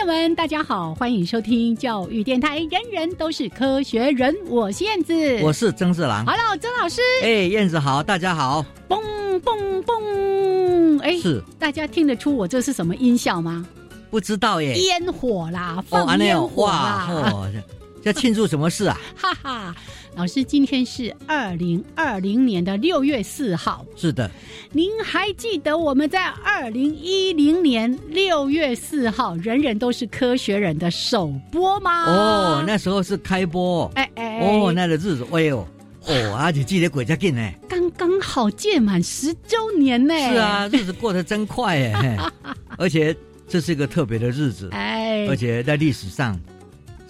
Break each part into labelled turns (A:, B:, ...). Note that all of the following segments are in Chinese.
A: 友们，大家好，欢迎收听教育电台，人人都是科学人。我是燕子，
B: 我是曾志郎。
A: Hello，曾老师。
B: 哎，燕子好，大家好。
A: 嘣嘣嘣！哎，
B: 是
A: 大家听得出我这是什么音效吗？
B: 不知道耶。
A: 烟火啦，
B: 哦，
A: 放烟火
B: 哦，这庆祝什么事啊？
A: 哈哈！老师，今天是二零二零年的六月四号，
B: 是的，
A: 您还记得我们在二零一零年六月四号《人人都是科学人》的首播吗？
B: 哦，那时候是开播。
A: 哎哎
B: 哦，那个日子，哎呦，哦，而且记得鬼家劲呢。
A: 刚刚好届满十周年呢。
B: 是啊，，日子过得真快哎，而且这是一个特别的日子，
A: 哎，
B: 而且在历史上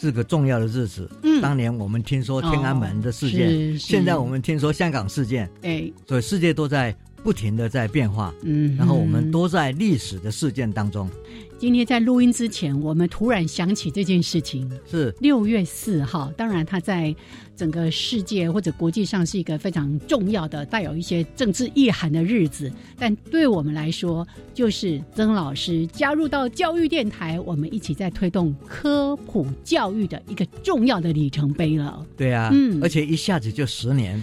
B: 是个重要的日子。
A: 嗯
B: 当年我们听说天安门的事件，现在我们听说香港事件，
A: 哎，
B: 所以世界都在不停的在变化，
A: 嗯，
B: 然后我们都在历史的事件当中。
A: 今天在录音之前，我们突然想起这件事情。
B: 是
A: 六月四号，当然它在整个世界或者国际上是一个非常重要的、带有一些政治意涵的日子，但对我们来说，就是曾老师加入到教育电台，我们一起在推动科普教育的一个重要的里程碑了。
B: 对啊，
A: 嗯
B: 而且一下子就十年。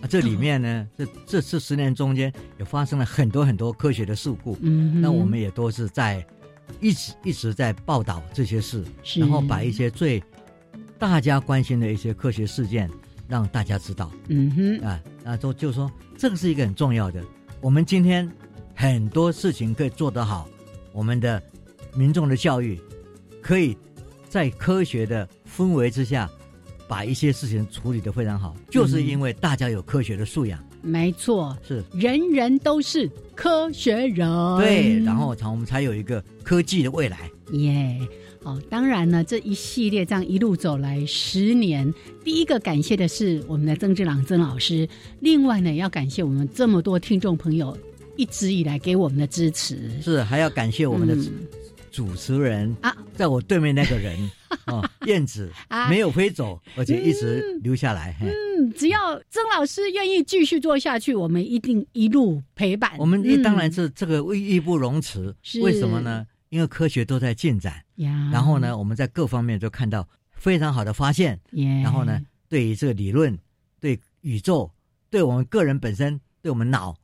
B: 啊，这里面呢，这这次十年中间也发生了很多很多科学的事故，
A: 嗯，
B: 那我们也都是在一直一直在报道这些事，然后把一些最大家关心的一些科学事件让大家知道
A: 嗯哼，
B: 啊，那都就说这个是一个很重要的。我们今天很多事情可以做得好，我们的民众的教育可以在科学的氛围之下。把一些事情处理得非常好，就是因为大家有科学的素养，
A: 没错，
B: 是
A: 人人都是科学人。
B: 对，然后才我们才有一个科技的未来。
A: 耶哦，当然呢，这一系列这样一路走来十年，第一个感谢的是我们的曾志朗曾老师，另外呢，要感谢我们这么多听众朋友一直以来给我们的支持。
B: 是，还要感谢我们的
A: 嗯
B: 主持人
A: 啊，
B: 在我对面那个人啊，燕子
A: 啊
B: 没有飞走，而且一直留下来。嘿
A: 嗯，只要曾老师愿意继续做下去，我们一定一路陪伴。
B: 我们
A: 嗯
B: 当然是这个义不容辞
A: 是。
B: 为什么呢？因为科学都在进展，
A: 呀，
B: 然后呢，我们在各方面都看到非常好的发现，
A: 耶，
B: 然后呢，对于这个理论、对宇宙、对我们个人本身、对我们脑，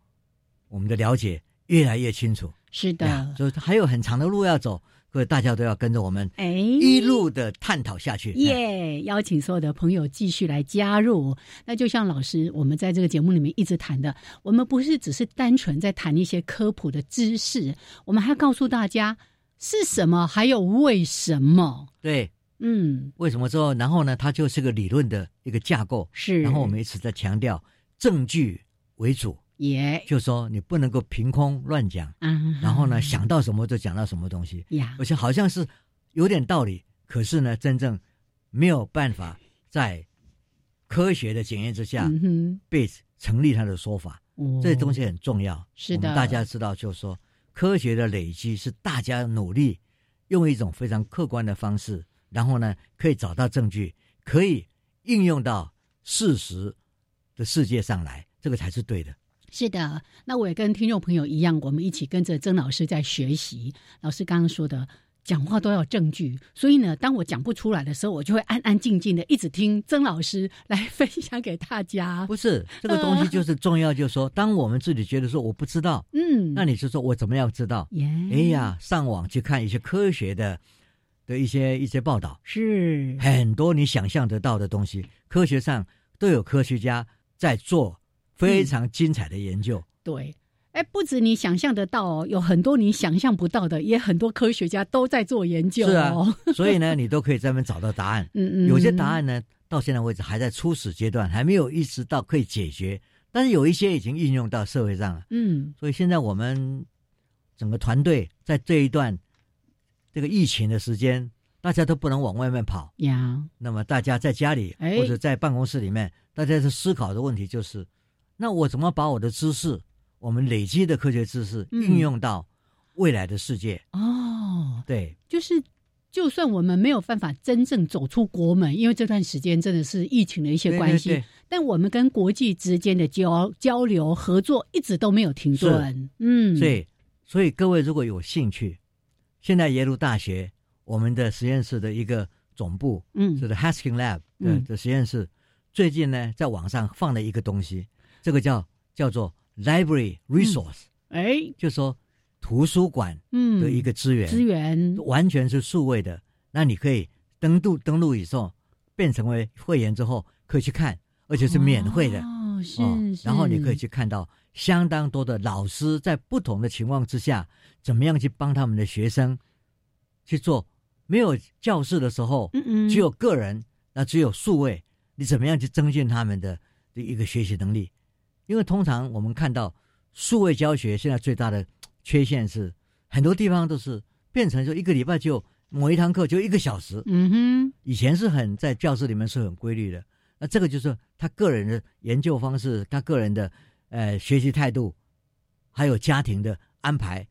B: 我们的了解越来越清楚。
A: 是的，
B: 呀所以还有很长的路要走，各位大家都要跟着我们
A: 哎，
B: 一路的探讨下去。
A: 耶邀请所有的朋友继续来加入。那就像老师我们在这个节目里面一直谈的，我们不是只是单纯在谈一些科普的知识，我们还要告诉大家是什么，还有为什么。
B: 对，
A: 嗯，
B: 为什么之后，然后呢，它就是个理论的一个架构，
A: 是。
B: 然后我们一直在强调证据为主，
A: 也。
B: 就是说你不能够凭空乱讲，
A: 嗯，
B: 然后呢想到什么就讲到什么东西，
A: 呀。
B: 而且好像是有点道理，可是呢，真正没有办法在科学的检验之下
A: 嗯
B: 被成立他的说法，这东西很重要。
A: 是的。
B: 我们大家知道，就是说科学的累积是大家努力用一种非常客观的方式，然后呢可以找到证据，可以应用到事实的世界上来，这个才是对的。
A: 是的，那我也跟听众朋友一样，我们一起跟着曾老师在学习。老师刚刚说的，讲话都要有证据，所以呢，当我讲不出来的时候，我就会安安静静的一直听曾老师 来分享给大家。
B: 不是这个东西就是重要，就是说，当我们自己觉得说我不知道，
A: 嗯，
B: 那你就说我怎么样知道？
A: 耶，
B: 哎呀，上网去看一些科学的的一些一些报道，
A: 是
B: 很多你想象得到的东西，科学上都有科学家在做非常精彩的研究。
A: 对，哎，不止你想象得到哦，有很多你想象不到的，也很多科学家都在做研究
B: 是啊
A: 哦。
B: 所以呢，你都可以在那边找到答案。
A: 嗯嗯，
B: 有些答案呢，到现在为止还在初始阶段，还没有意识到可以解决，但是有一些已经应用到社会上了。
A: 嗯，
B: 所以现在我们整个团队在这一段这个疫情的时间，大家都不能往外面跑，
A: 呀，
B: 那么大家在家里
A: 哎
B: 或者在办公室里面，大家在思考的问题就是：那我怎么把我的知识，我们累积的科学知识
A: 嗯
B: 应用到未来的世界？
A: 哦，
B: 对，
A: 就是。就算我们没有办法真正走出国门，因为这段时间真的是疫情的一些关系，
B: 对对对
A: 但我们跟国际之间的交交流合作一直都没有停顿。嗯，
B: 所以，所以各位如果有兴趣，现在耶鲁大学我们的实验室的一个总部，
A: 嗯
B: 就是 Haskin Lab 的
A: 嗯
B: 的实验室，最近呢在网上放了一个东西，这个叫叫做 Library Resource，、
A: 哎，
B: 就是说图书馆
A: 嗯，
B: 的一个资源，
A: 资源，
B: 完全是数位的。那你可以登录登录以后，变成为会员之后可以去看，而且是免费的。
A: 哦，是
B: 哦，
A: 是
B: 然后你可以去看到相当多的老师在不同的情况之下，怎么样去帮他们的学生去做。没有教室的时候，
A: 嗯嗯，
B: 只有个人，那只有数位，你怎么样去增进他们的的一个学习能力？因为通常我们看到数位教学现在最大的缺陷是，很多地方都是变成就一个礼拜就某一堂课就一个小时，
A: 嗯哼，
B: 以前是很在教室里面是很规律的，那这个就是他个人的研究方式，他个人的呃学习态度，还有家庭的安排，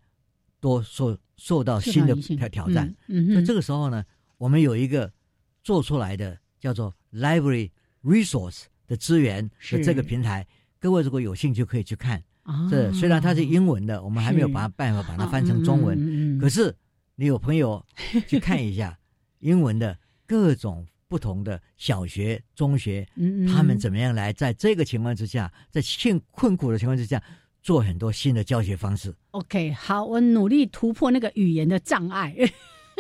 B: 都受受到新的挑挑战。，
A: 嗯嗯哼，
B: 所以这个时候呢，我们有一个做出来的叫做 Library Resource 的资源
A: 是
B: 的这个平台，各位如果有兴趣可以去看。
A: 啊
B: 这虽然它是英文的，我们还没有
A: 是
B: 把办法把它翻成中文，可是你有朋友去看一下 英文的各种不同的小学、中学，他们怎么样来在这个情况之下，在困困苦的情况之下，做很多新的教学方式。
A: OK，好，我努力突破那个语言的障碍。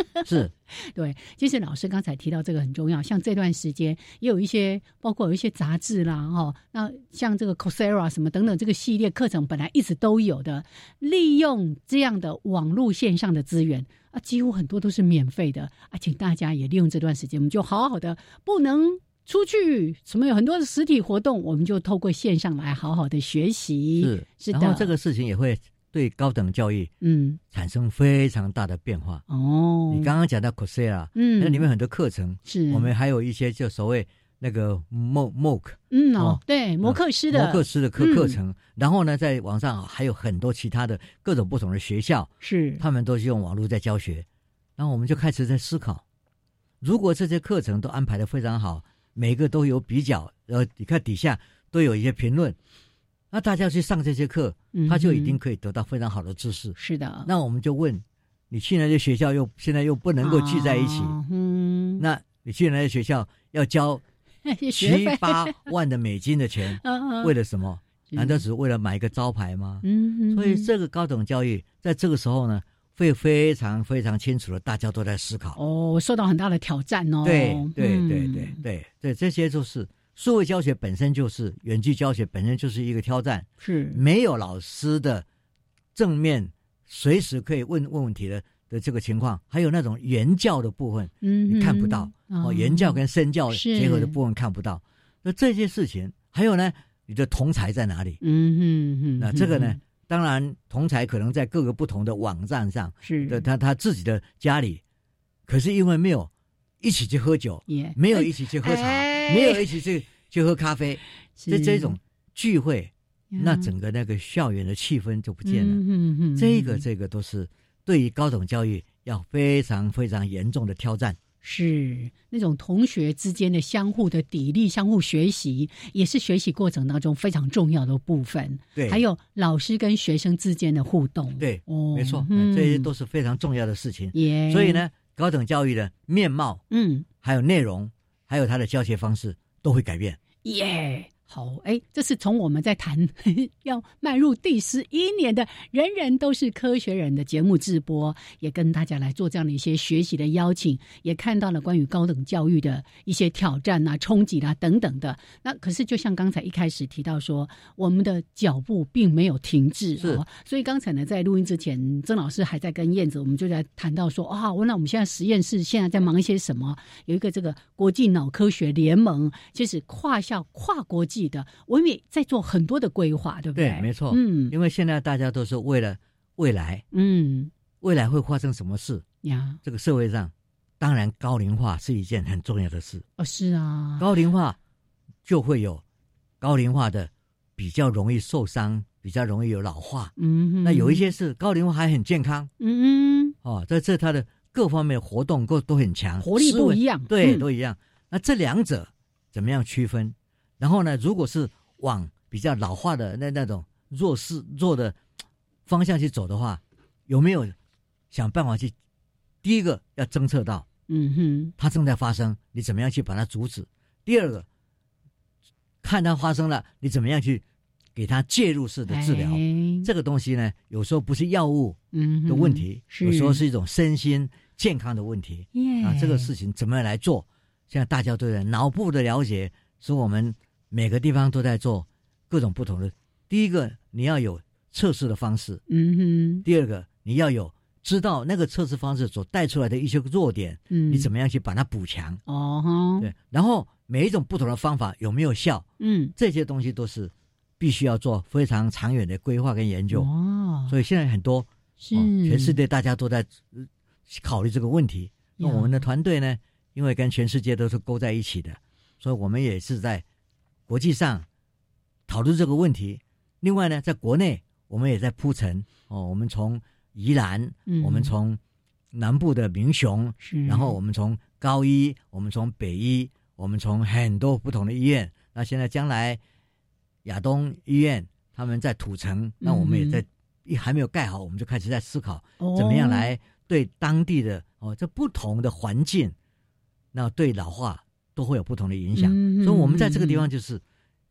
B: 是，
A: 对，其实老师刚才提到这个很重要，像这段时间也有一些，包括有一些杂志啦，哈，那像这个 Coursera 什么等等这个系列课程，本来一直都有的，利用这样的网络线上的资源啊，几乎很多都是免费的啊，请大家也利用这段时间，我们就好好的，不能出去，什么有很多的实体活动，我们就透过线上来好好的学习，
B: 是，
A: 是的，
B: 然后这个事情也会对高等教育
A: 嗯，
B: 产生非常大的变化。
A: 哦，
B: 你刚刚讲到 Coursera，
A: 嗯，
B: 那里面很多课程，
A: 是。
B: 我们还有一些就所谓那个 Mo MOOC
A: 嗯哦
B: 哦，
A: 对，摩克师的。
B: 摩克斯的课
A: 嗯
B: 课程，然后呢，在网上还有很多其他的各种不同的学校，
A: 是。
B: 他们都是用网络在教学，然后我们就开始在思考，如果这些课程都安排的非常好，每个都有比较，呃，你看底下都有一些评论，那大家去上这些课，他就已经
A: 嗯
B: 可以得到非常好的知识。
A: 是的，
B: 那我们就问，你去那些学校又现在又不能够聚在一起，
A: 啊嗯，
B: 那你去那些学校要交
A: 学
B: 七，八万的美金的钱，
A: 嗯
B: 为了什么？难道只是为了买一个招牌吗？
A: 嗯，
B: 所以这个高等教育在这个时候呢，会非常非常清楚的，大家都在思考。
A: 哦，受到很大的挑战哦，
B: 对对
A: 嗯。
B: 对对对对，这些就是数位教学本身就是远距教学本身就是一个挑战，
A: 是
B: 没有老师的正面随时可以问问问题的的这个情况，还有那种言教的部分，
A: 嗯
B: 你看不到哦，言教跟身教结合的部分看不到。那这些事情，还有呢，你的同才在哪里？
A: 嗯嗯嗯，
B: 那这个呢
A: 嗯？
B: 当然，同才可能在各个不同的网站上
A: 是
B: 的他他自己的家里，可是因为没有一起去喝酒，
A: 也
B: 没有一起去喝茶，
A: 哎
B: 没有一起去去喝咖啡，这
A: 是。
B: 这种聚会，那整个那个校园的气氛就不见了。
A: 嗯哼哼
B: 这个这个都是对于高等教育要非常非常严重的挑战。
A: 是。那种同学之间的相互的砥砺、相互学习，也是学习过程当中非常重要的部分。
B: 对，
A: 还有老师跟学生之间的互动，
B: 对，
A: 哦，
B: 没错，
A: 嗯。
B: 这些都是非常重要的事情。
A: 也，
B: 所以，呢，高等教育的面貌、
A: 嗯，
B: 还有内容、还有他的教学方式都会改变。
A: 耶，好，哎，这是从我们在谈 要迈入第十一年的人人都是科学人的节目直播，也跟大家来做这样的一些学习的邀请，也看到了关于高等教育的一些挑战啊、冲击啊等等的。那可是就像刚才一开始提到说，我们的脚步并没有停滞哦。所以刚才呢，在录音之前，曾老师还在跟燕子，我们就在谈到说啊，那我们现在实验室现在在忙一些什么？有一个这个国际脑科学联盟，就是跨校跨国际。的，我们也在做很多的规划，对不对？
B: 对，没错。嗯，因为现在大家都是为了未来，嗯，未来会发生什么事呀？这个社会上，当然高龄化是一件很重要的事。
A: 哦，是啊，
B: 高龄化就会有高龄化的比较容易受伤，比较容易有老化。嗯，那有一些是高龄化还很健康。嗯嗯，哦，在这他的各方面活动都都很强，
A: 活力不一样，
B: 对，都一样。那这两者怎么样区分？然后呢，如果是往比较老化的那那种弱势弱的方向去走的话，有没有想办法去？第一个要侦测到，嗯哼，它正在发生，你怎么样去把它阻止？第二个，看它发生了，你怎么样去给它介入式的治疗？这个东西呢，有时候不是药物的问题，有时候是一种身心健康的问题。啊，这个事情怎么样来做？现在大家对脑部的了解，是我们。每个地方都在做各种不同的。第一个，你要有测试的方式，嗯哼。第二个，你要有知道那个测试方式所带出来的一些弱点，嗯，你怎么样去把它补强？哦，对。然后每一种不同的方法有没有效？嗯，这些东西都是必须要做非常长远的规划跟研究。哦，所以现在很多是全世界大家都在考虑这个问题。那我们的团队呢，因为跟全世界都是勾在一起的，所以我们也是在。国际上讨论这个问题，另外呢，在国内我们也在铺陈哦。我们从宜兰，我们从南部的民雄，然后我们从高一，我们从北医，我们从很多不同的医院。那现在将来亚东医院他们在土城，那我们也在一还没有盖好，我们就开始在思考怎么样来对当地的哦这不同的环境，那对老化。都会有不同的影响，所以我们在这个地方就是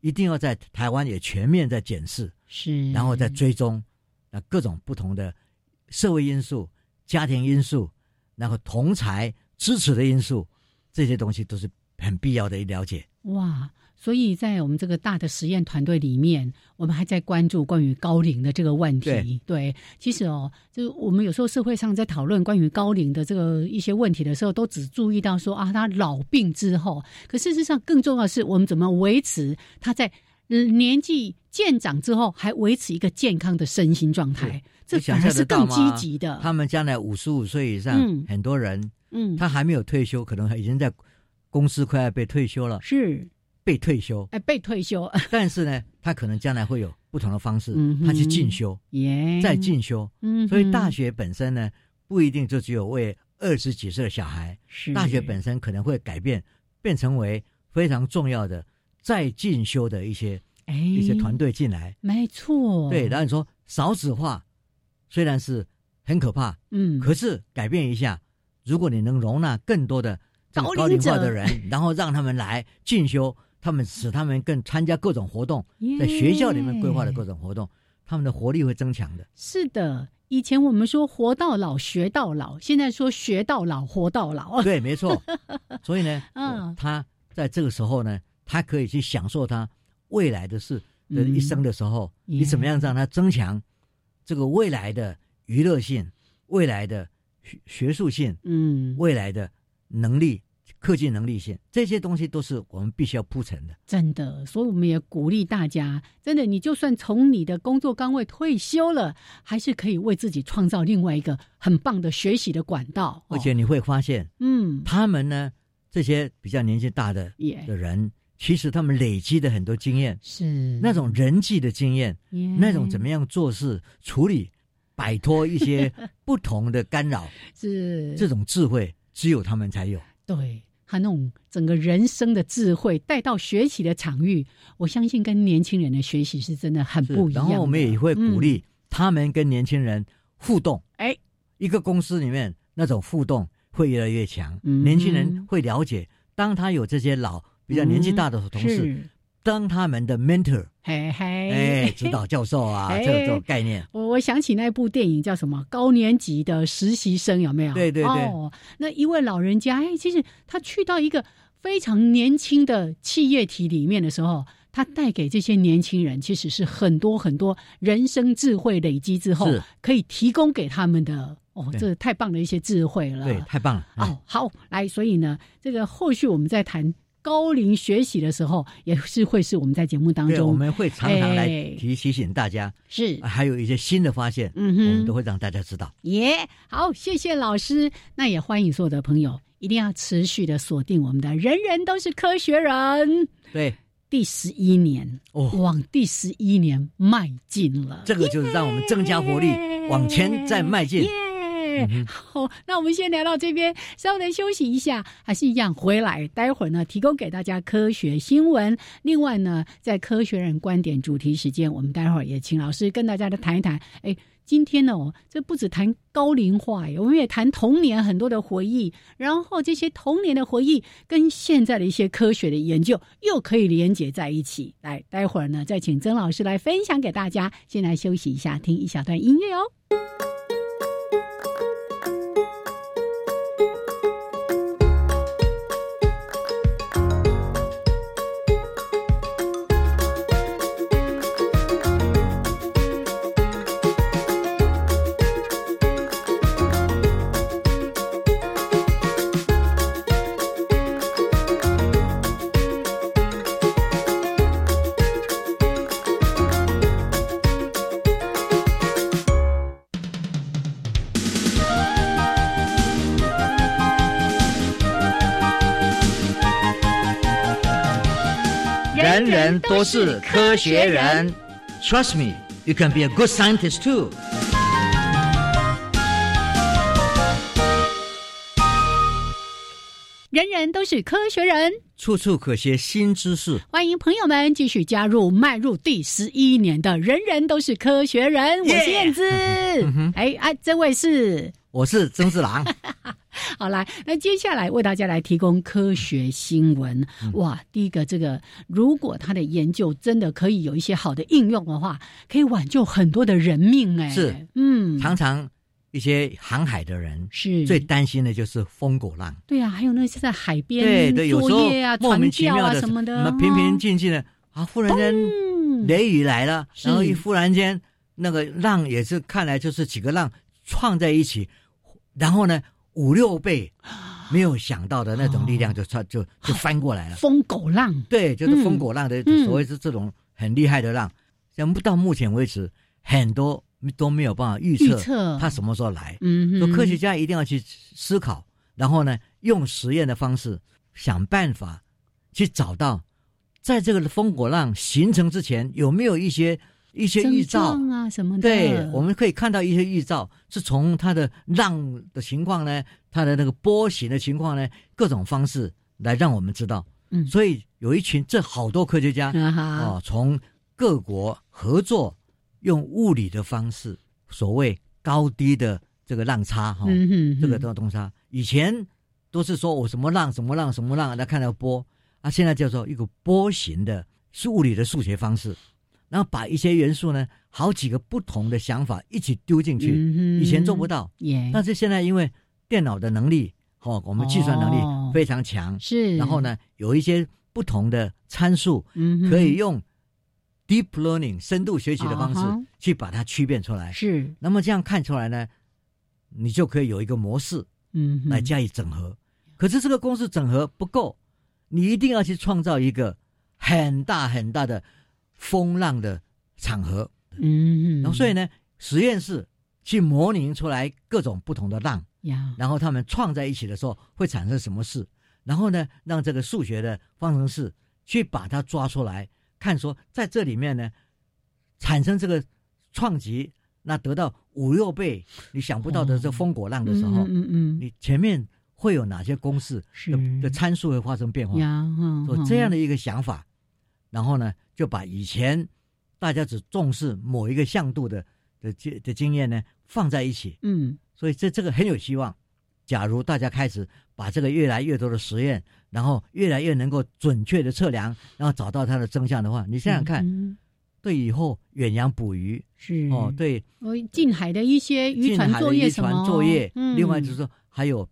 B: 一定要在台湾也全面在检视，是，然后再追踪那各种不同的社会因素、家庭因素，然后同才支持的因素，这些东西都是很必要的一了解。
A: 哇！所以在我们这个大的实验团队里面，我们还在关注关于高龄的这个问题。对，其实哦，就是我们有时候社会上在讨论关于高龄的这个一些问题的时候，都只注意到说啊，他老病之后，可事实上更重要的是，我们怎么维持他在年纪渐长之后，还维持一个健康的身心状态。这反而是更积极的。
B: 他们将来五十五岁以上，很多人，嗯，他还没有退休，可能已经在公司快要被退休了。
A: 是。
B: 被退休，
A: 哎，被退休，
B: 但是呢，他可能将来会有不同的方式，他去进修，耶，再进修，嗯，所以大学本身呢，不一定就只有为二十几岁的小孩，是。大学本身可能会改变，变成为非常重要的再进修的一些，哎，一些团队进来，
A: 没错，
B: 对，然后你说少子化虽然是很可怕，嗯，可是改变一下，如果你能容纳更多的高龄化的人，然后让他们来进修。他们使他们更参加各种活动，在学校里面规划的各种活动，他们的活力会增强的。
A: 是的，以前我们说活到老学到老，现在说学到老活到老。
B: 对，没错。所以呢，嗯，他在这个时候呢，他可以去享受他未来的事的一生的时候，你怎么样让他增强这个未来的娱乐性、未来的学学术性、嗯，未来的能力。科技能力线这些东西都是我们必须要铺陈的，
A: 真的。所以我们也鼓励大家，真的，你就算从你的工作岗位退休了，还是可以为自己创造另外一个很棒的学习的管道。
B: 而且你会发现，嗯，他们呢，这些比较年纪大的的人，其实他们累积的很多经验，是那种人际的经验，那种怎么样做事、处理、摆脱一些 不同的干扰，是这种智慧，只有他们才有。
A: 对。他那种整个人生的智慧带到学习的场域，我相信跟年轻人的学习是真的很不一样。
B: 然后我们也会鼓励他们跟年轻人互动。哎，一个公司里面那种互动会越来越强，年轻人会了解，当他有这些老比较年纪大的同事，当他们的 mentor，
A: 嘿嘿，
B: 哎，指导教授啊，
A: 哎
B: 这种概念。
A: 我我想起那部电影叫什么？高年级的实习生有没有？
B: 对对对
A: 哦，那一位老人家，哎，其实他去到一个非常年轻的企业体里面的时候，他带给这些年轻人其实是很多很多人生智慧累积之后
B: 是，
A: 可以提供给他们的。哦，
B: 对
A: 这太棒的一些智慧了。
B: 对，太棒了。哎
A: 哦，好，来，所以呢，这个后续我们再谈高龄学习的时候，也是会是我们在节目当
B: 中，我们会常常来
A: 哎
B: 提提醒大家，
A: 是
B: 啊还有一些新的发现，
A: 嗯哼
B: 我们都会让大家知道。
A: 耶好，谢谢老师。那也欢迎所有的朋友一定要持续的锁定我们的“人人都是科学人
B: 对，”
A: 第十一年，
B: 哦，
A: 往第十一年迈进了。
B: 这个就是让我们增加活力，往前再迈进。
A: 好，那我们先聊到这边，稍微休息一下，还是一样回来。待会儿呢，提供给大家科学新闻。另外呢，在科学人观点主题时间，我们待会儿也请老师跟大家来谈一谈。哎，今天呢，哦，这不止谈高龄化，我们也谈童年很多的回忆，然后这些童年的回忆跟现在的一些科学的研究又可以连接在一起。来，待会儿呢，再请曾老师来分享给大家。先来休息一下，听一小段音乐哦。
B: 都是科学人。Trust me, you can be a good scientist too.
A: 人人都是科学人，
B: 处处可学新知识。
A: 欢迎朋友们继续加入迈入第十一年的人人都是科学人。我是燕子，哎啊，这位是
B: 我是曾志郎，
A: 好来，那接下来为大家来提供科学新闻。哇，第一个，这个如果他的研究真的可以有一些好的应用的话，可以挽救很多的人命。哎，
B: 是，
A: 嗯，
B: 常常一些航海的人
A: 是
B: 最担心的就是风狗浪。
A: 对啊，还有那些在海边
B: 对对，有时候莫
A: 传
B: 名其妙的
A: 什么的，
B: 那平平静静的啊，忽然间
A: 嗯
B: 雷雨来了，然后一忽然间那个浪也是看来就是几个浪撞在一起，然后呢五六倍没有想到的那种力量就就就就翻过来了。
A: 疯狗浪，
B: 对，就是疯狗浪的
A: 嗯。
B: 所谓是这种很厉害的浪，像到目前为止很多都没有办法预
A: 预
B: 测。
A: 测
B: 它什么时候来。
A: 嗯哼，
B: 说科学家一定要去思考，然后呢，用实验的方式想办法去找到，在这个风果浪形成之前有没有一些一些预兆。
A: 啊什么的，
B: 对，我们可以看到一些预兆，是从它的浪的情况呢，它的那个波形的情况呢，各种方式来让我们知道。
A: 嗯。
B: 所以有一群这好多科学家
A: 啊
B: 从各国合作，用物理的方式，所谓高低的这个浪差哈、这个东东差，以前都是说我什么浪什么浪什么浪来看到波啊，现在叫做一个波形的是物理的数学方式，然后把一些元素呢，好几个不同的想法一起丢进去，
A: 嗯
B: 以前做不到，但是现在因为电脑的能力，哦，我们计算能
A: 哦。
B: 力非常强，
A: 是，
B: 然后，呢，有一些不同的参数，
A: 嗯，
B: 可以用 deep learning 深度学习的方式去把它区辨出来。
A: 是，
B: 那么这样看出来呢，你就可以有一个模式
A: 嗯，
B: 来加以整合。可是这个公式整合不够，你一定要去创造一个很大很大的风浪的场合。
A: 嗯。哼，
B: 然后所以呢，实验室去模拟出来各种不同的浪，
A: 呀，
B: 然后他们撞在一起的时候会产生什么事，然后呢，让这个数学的方程式去把它抓出来，看说在这里面呢产生这个撞击，那得到五六倍你想不到的这风果浪的时候，
A: 嗯嗯嗯，
B: 你前面会有哪些公式
A: 是。
B: 的的参数会发生变化？有这样的一个想法，然后呢，就把以前大家只重视某一个向度的的经的经验呢放在一起，
A: 嗯。
B: 所以这这个很有希望。假如大家开始把这个越来越多的实验，然后越来越能够准确的测量，然后找到它的真相的话，你想想看，
A: 嗯。
B: 对以后远洋捕鱼
A: 是。
B: 哦，对。
A: 哦，近海的一些渔船作业什么？
B: 船作业，
A: 嗯。
B: 另外就是说还有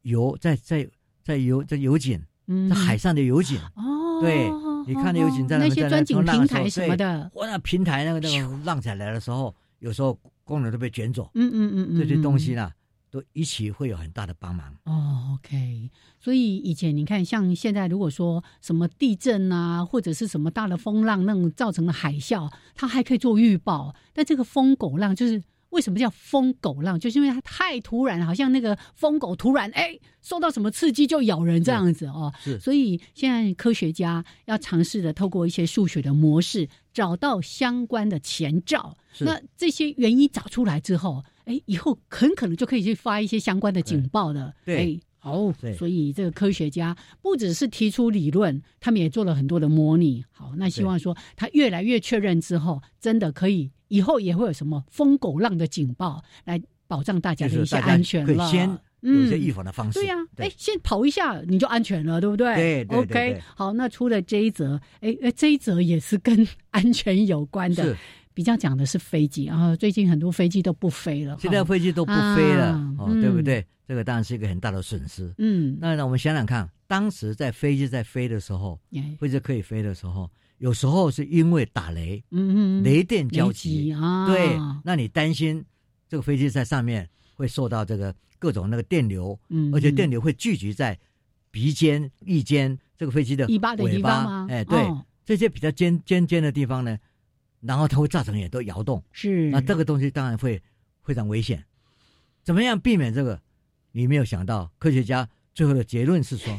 B: 油在在在油在油井，
A: 嗯。
B: 在海上的油井，
A: 哦，
B: 对你看那油井在那
A: 那些钻井平台什么的，
B: 哇，那平台那个那个浪起来的时候，有时候工人都被卷走，
A: 嗯嗯嗯嗯，
B: 这些东西
A: 嗯
B: 呢，都一起会有很大的帮忙。
A: 哦，OK，所以以前你看，像现在如果说什么地震啊，或者是什么大的风浪那种造成的海啸，它还可以做预报。但这个疯狗浪就是为什么叫疯狗浪，就是因为它太突然，好像那个疯狗突然哎受到什么刺激就咬人这样子哦。
B: 是
A: 所以现在科学家要尝试的透过一些数学的模式，找到相关的前兆。
B: 是
A: 那这些原因找出来之后，哎，以后很可能就可以去发一些相关的警报的。
B: 对
A: 哎，哦
B: 对，
A: 所以这个科学家不只是提出理论，他们也做了很多的模拟。好，那希望说他越来越确认之后，真的可以以后也会有什么疯狗浪的警报来保障大家的一些安全了。
B: 可以先有些预
A: 嗯。
B: 防的方式。
A: 对呀、哎、先跑一下你就安全了，对不对？
B: 对对对
A: OK，好，那除了这一则，哎哎，这一则也是跟安全有关的
B: 是，
A: 比较讲的是飞机啊。最近很多飞机都不飞了，
B: 现在飞机都不飞了
A: 啊
B: 哦，
A: 嗯
B: 对不对？这个当然是一个很大的损失。
A: 嗯，
B: 那呢，我们想想看，当时在飞机在飞的时候，
A: 哎
B: 飞机可以飞的时候，有时候是因为打雷，
A: 嗯嗯，
B: 雷电交集
A: 击，啊，
B: 对，那你担心这个飞机在上面会受到这个各种那个电流，
A: 嗯，
B: 而且电流会聚集在鼻尖、翼尖这个飞机的
A: 尾巴的吗？
B: 哎，对，
A: 哦
B: 这些比较尖尖尖的地方呢，然后它会造成也都摇动，
A: 是
B: 那这个东西当然会非常危险。怎么样避免这个？你没有想到，科学家最后的结论是说，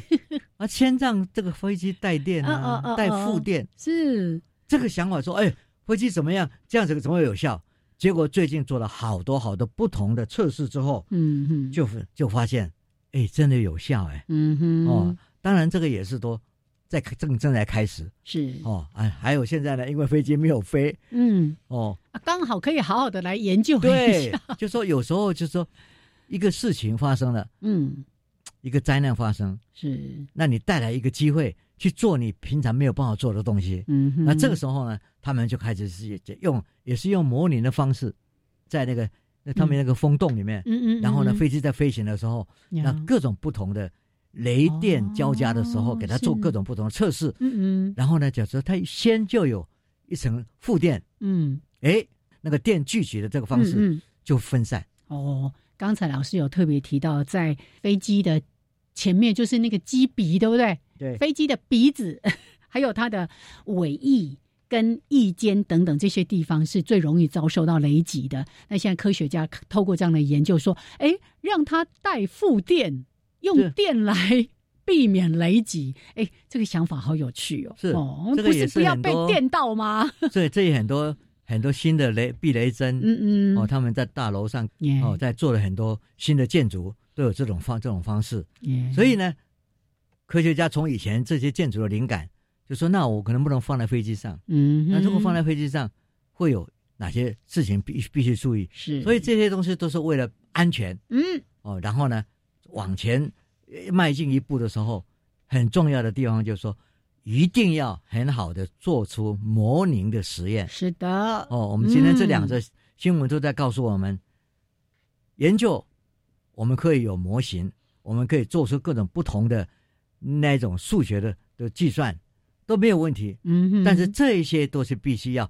B: 啊，先让这个飞机带电啊，带负电。
A: 是
B: 这个想法说，哎，飞机怎么样？这样子怎么会有效？结果最近做了好多好多不同的测试之后，
A: 嗯哼，
B: 就就发现，哎，真的有效哎。
A: 嗯哼
B: 哦，当然这个也是多在正正在开始
A: 是
B: 哦。哎，还有现在呢，因为飞机没有飞
A: 嗯
B: 哦，
A: 啊刚好可以好好的来研究一
B: 对
A: 下，
B: 就说有时候就说一个事情发生了，
A: 嗯
B: 一个灾难发生，
A: 是。
B: 那你带来一个机会去做你平常没有办法做的东西。
A: 嗯哼，
B: 那这个时候呢，他们就开始是用也是用模拟的方式，在那个那他们那个风洞里面，
A: 嗯。嗯，
B: 然后呢，
A: 嗯
B: 飞机在飞行的时候，
A: 呀。
B: 那各种不同的雷电交加的时候，
A: 哦
B: 给它做各种不同的测试。
A: 嗯嗯。
B: 然后呢，假设它先就有一层负电，
A: 嗯。
B: 哎，那个电聚集的这个方式就分散。
A: 哦，刚才老师有特别提到，在飞机的前面就是那个机鼻，对不对？
B: 对
A: 飞机的鼻子，还有它的尾翼跟翼尖等等这些地方是最容易遭受到雷击的。那现在科学家透过这样的研究说，哎，让它带负电，用
B: 是
A: 电来。避免雷击，哎，这个想法好有趣哦！
B: 是
A: 哦，
B: 这个也是
A: 不是不要被电到吗？
B: 所以这也很多很多新的雷避雷针，
A: 嗯嗯，
B: 哦，他们在大楼上
A: 耶
B: 哦，在做了很多新的建筑，都有这种方这种方式。
A: 耶
B: 所以呢，科学家从以前这些建筑的灵感，就说那我可能不能放在飞机上，
A: 嗯，
B: 那如果放在飞机上，会有哪些事情必必须注意？
A: 是，
B: 所以这些东西都是为了安全。
A: 嗯。
B: 哦。然后呢，往前呃迈进一步的时候，很重要的地方就是说，一定要很好的做出模拟的实验。
A: 是的，
B: 哦，我们今天这两
A: 嗯
B: 则新闻都在告诉我们，研究我们可以有模型，我们可以做出各种不同的那种数学的的计算都没有问题。
A: 嗯哼，
B: 但是这一些都是必须要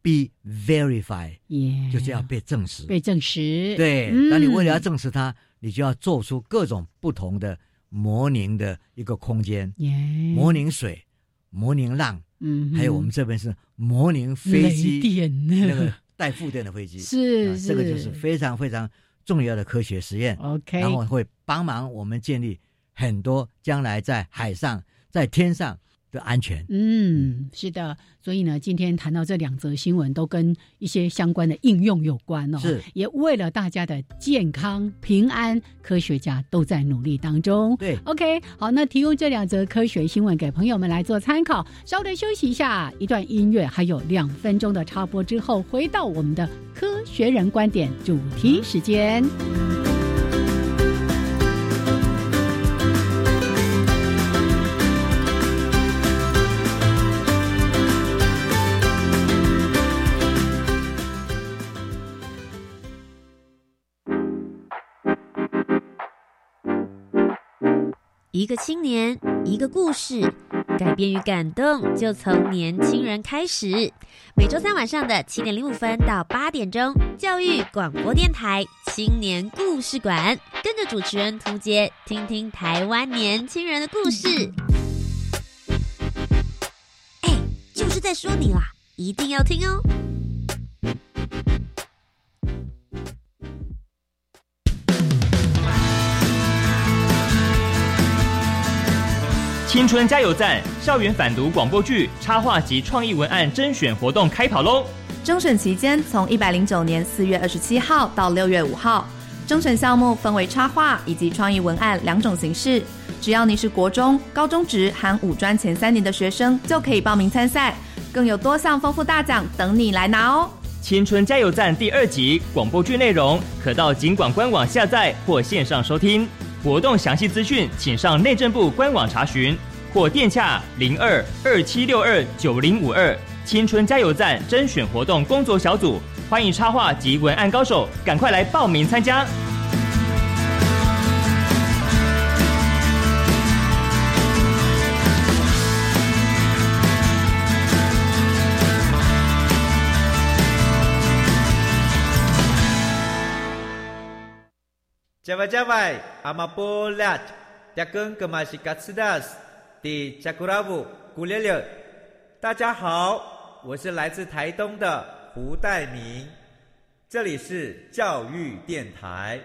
B: be verify，
A: 也
B: 就是要被证实。
A: 被证实，
B: 对，
A: 嗯
B: 那你为了要证实它，你就要做出各种不同的模拟的一个空间，
A: 耶，
B: 模拟水、模拟浪，
A: 嗯，
B: 还有我们这边是模拟飞机
A: 电
B: 那个带负电的飞机。
A: 是是，
B: 啊这个就是非常非常重要的科学实验
A: ，OK，
B: 然后会帮忙我们建立很多将来在海上、在天上的安全。
A: 嗯，是的，所以呢，今天谈到这两则新闻，都跟一些相关的应用有关哦。
B: 是，
A: 也为了大家的健康平安，科学家都在努力当中。
B: 对
A: ，OK，好，那提供这两则科学新闻给朋友们来做参考。稍微休息一下，一段音乐，还有两分钟的插播之后，回到我们的科学人观点主题时间。
C: 一个青年，一个故事，改变与感动就从年轻人开始。每周三晚上的七点零五分到八点钟，教育广播电台青年故事馆，跟着主持人涂杰，听听台湾年轻人的故事。哎，就是在说你啦，一定要听哦。
D: 青春加油站校园反毒广播剧插画及创意文案甄选活动开跑喽！
E: 征选期间从一百零九年四月二十七号到六月五号，征选项目分为插画以及创意文案两种形式。只要你是国中、高中职含五专前三年的学生，就可以报名参赛，更有多项丰富大奖等你来拿哦！
D: 青春加油站第二集广播剧内容可到警管官网下载或线上收听。活动详细资讯，请上内政部官网查询，或电洽零二二七六二九零五二。青春加油站甄选活动工作小组，欢迎插画及文案高手，赶快来报名参加。
F: 加外加外，阿玛波拉，扎根格玛西卡斯达斯，迪加古拉布古列列。大家好，我是来自台东的胡代明，这里是教育电台。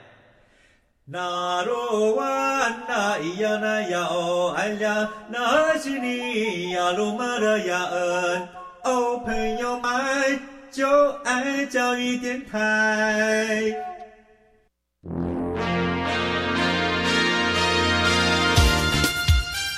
F: 那罗哇那咿呀那呀哦哎呀，那是你呀鲁玛的呀恩，哦朋友们就爱教育电台。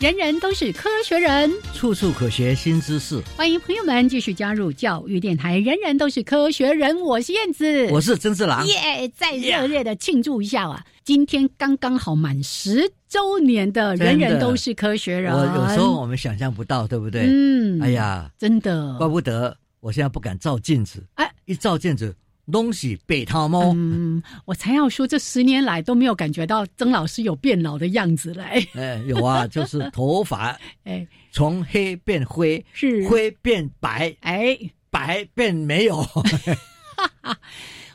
A: 人人都是科学人，
B: 处处可学新知识。
A: 欢迎朋友们继续加入教育电台。人人都是科学人，我是燕子，
B: 我是曾志郎。
A: 耶！再热烈的庆祝一下啊！今天刚刚好满十周年的，人人都是科学人。
B: 我有时候我们想象不到，对不对？
A: 嗯，
B: 哎呀，
A: 真的，
B: 怪不得我现在不敢照镜子。哎，一照镜子，东西被他猫。
A: 嗯，我才要说，这十年来都没有感觉到曾老师有变老的样子嘞。
B: 哎，有啊，就是头发，哎，从黑变灰，
A: 是
B: 灰变白，
A: 哎，
B: 白变没有。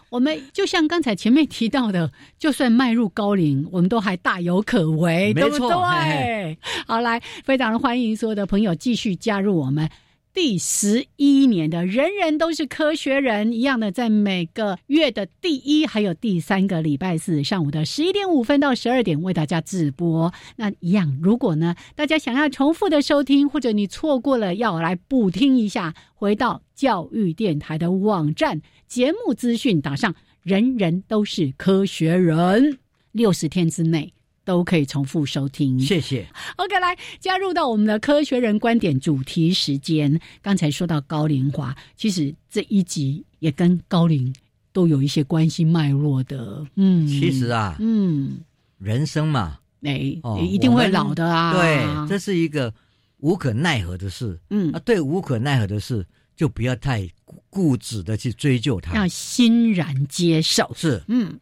A: 我们就像刚才前面提到的，就算迈入高龄，我们都还大有可为，对不对？好，来，非常的欢迎所有的朋友继续加入我们第十一年的人人都是科学人一样的，在每个月的第一还有第三个礼拜四上午的十一点五分到十二点为大家直播。那一样，如果呢大家想要重复的收听，或者你错过了要来补听一下，回到教育电台的网站。节目资讯打上，人人都是科学人，六十天之内都可以重复收听。
B: 谢谢。
A: OK，来加入到我们的科学人观点主题时间。刚才说到高龄化，其实这一集也跟高龄都有一些关系脉络的。嗯，
B: 其实啊，嗯，人生嘛，
A: 哎，一定会老的啊。
B: 对，这是一个无可奈何的事。嗯，啊，对，无可奈何的事。就不要太固执的去追究它，
A: 要欣然接受。
B: 是，嗯，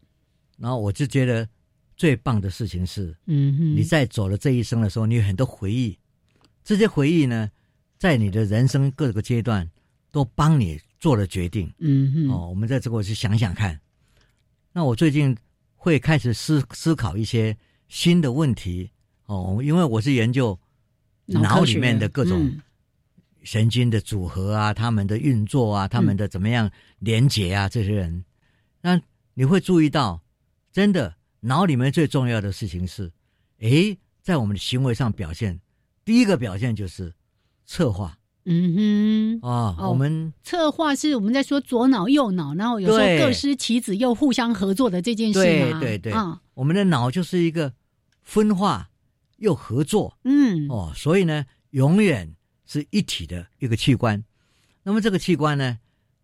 B: 然后我就觉得最棒的事情是，嗯，哼，你在走了这一生的时候，你有很多回忆，这些回忆呢，在你的人生各个阶段都帮你做了决定。嗯哼，哦，我们在这个去想想看。那我最近会开始思思考一些新的问题哦，因为我是研究脑里面的各种。神经的组合啊，他们的运作啊，他们的怎么样连接啊？这些人，那你会注意到，真的脑里面最重要的事情是，诶，在我们的行为上表现，第一个表现就是策划。嗯哼，啊，我们
A: 策划是我们在说左脑右脑，然后有时候各司其职又互相合作的这件事
B: 对对对，啊，我们的脑就是一个分化又合作。嗯，哦，所以呢，永远。是一体的一个器官，那么这个器官呢，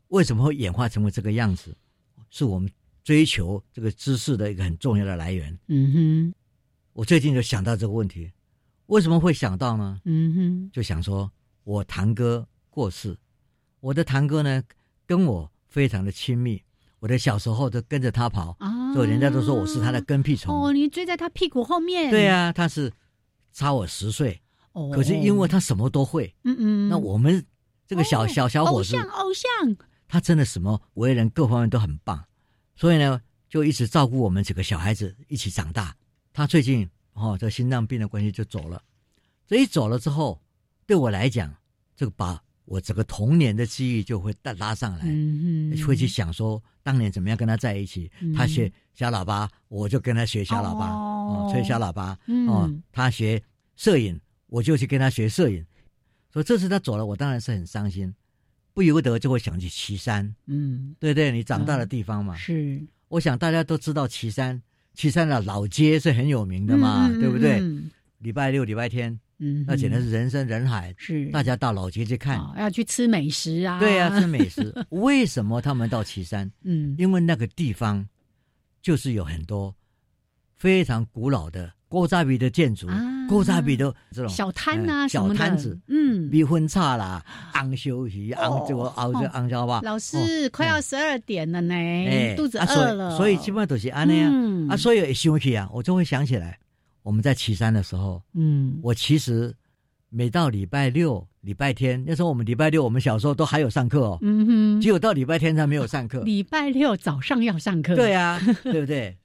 B: 为什么会演化成为这个样子？是我们追求这个知识的一个很重要的来源。嗯哼，我最近就想到这个问题，为什么会想到呢？嗯哼，就想说，我堂哥过世，我的堂哥呢跟我非常的亲密，我的小时候都跟着他跑，
A: 啊，
B: 所以人家都说我是他的跟屁虫。
A: 哦，你追在他屁股后面。
B: 对啊、他是差我十岁，
A: 哦，
B: 可是因为他什么都会，
A: 嗯嗯，
B: 那我们这个小、
A: 哦
B: 小小伙子，
A: 偶像偶像，
B: 他真的什么为人各方面都很棒，所以呢，就一直照顾我们几个小孩子一起长大。他最近哦，这心脏病的关系就走了。这一走了之后，对我来讲，这个把我整个童年的记忆就会带拉上来，
A: 嗯哼，
B: 会去想说当年怎么样跟他在一起。
A: 嗯
B: 他学小喇叭，我就跟他学小喇叭，吹小喇叭，
A: 嗯
B: 哦，他学摄影，我就去跟他学摄影。所以这次他走了，我当然是很伤心，不由得就会想起岐山，
A: 嗯，
B: 对对？你长大的地方嘛。
A: 是
B: 我想大家都知道岐山，岐山的老街是很有名的嘛，对不对？
A: 嗯
B: 礼拜六、礼拜天，
A: 嗯，
B: 那简直是人山人海，
A: 是
B: 大家到老街去看。
A: 哦要去吃美食啊，
B: 对呀、吃美食。为什么他们到岐山？
A: 嗯，
B: 因为那个地方就是有很多非常古老的锅扎比的建筑，
A: 啊。
B: 锅扎比的这种
A: 小摊啊
B: 哎小摊子，
A: 嗯，
B: 米粉叉啦，昂烧鱼，昂
A: 哦
B: 这个昂这
A: 哦
B: 昂烧吧。
A: 老
B: 哦
A: 师快要十二点了呢，
B: 哎
A: 肚子饿了，
B: 所以基本上都是安那样
A: 嗯。
B: 啊，所以一想起啊，我就会想起来，我们在岐山的时候，
A: 嗯，
B: 我其实每到礼拜六、礼拜天，那时候我们礼拜六，我们小时候都还有上课哦，
A: 嗯哼。
B: 只，有到礼拜天才没有上课。
A: 礼拜六早上要上课，
B: 对啊，对不对？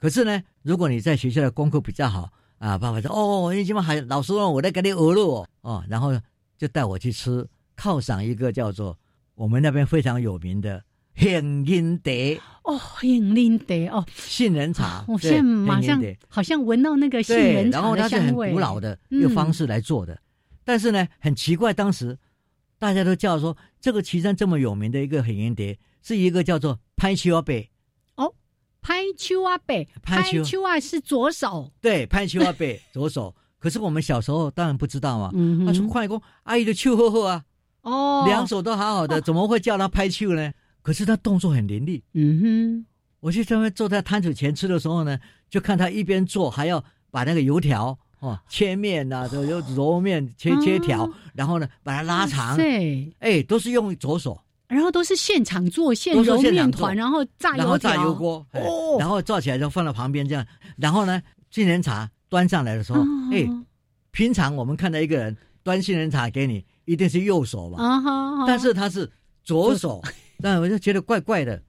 B: 可是呢，如果你在学校的功课比较好啊，爸爸说哦，你今晚还老师让我在给你鹅肉哦，哦，然后就带我去吃犒赏一个叫做我们那边非常有名的杏仁茶。
A: 哦，杏仁得哦，
B: 杏仁茶，
A: 我现在马上好像闻到那个杏，仁茶的
B: 然后它是很，古老的
A: 嗯
B: 一个方式来做的，但是呢，很奇怪，当时大家都叫说这个岐山这么有名的一个杏仁茶是一个叫做拍秋贝。
A: 拍秋啊北，
B: 拍秋
A: 秋啊是左手，
B: 对，拍秋阿贝左手。可是我们小时候当然不知道嘛。
A: 嗯
B: 他说：“快工，阿姨的秋呵呵啊，
A: 哦，
B: 两手都好好的，怎么会叫他拍秋呢？可是他动作很凌厉。
A: 嗯哼。
B: 我去专门坐在摊子前吃的时候呢，就看他一边做，还要把那个油条哦切面 呐、啊，就揉面切切条，
A: 哦
B: 然后呢把它，拉长，
A: 对，
B: 哎，都是用左手，
A: 然后都是现场做，现揉
B: 现场做。
A: 面团，然后炸油
B: 然后
A: 油，
B: 炸油锅，然后做起来就放到旁边这样，然后呢杏仁茶端上来的时候，
A: 哦。
B: 哎。平常我们看到一个人端杏仁茶给你，一定是右手嘛，
A: 啊哈，
B: 但是他是左手，那 我就觉得怪怪的。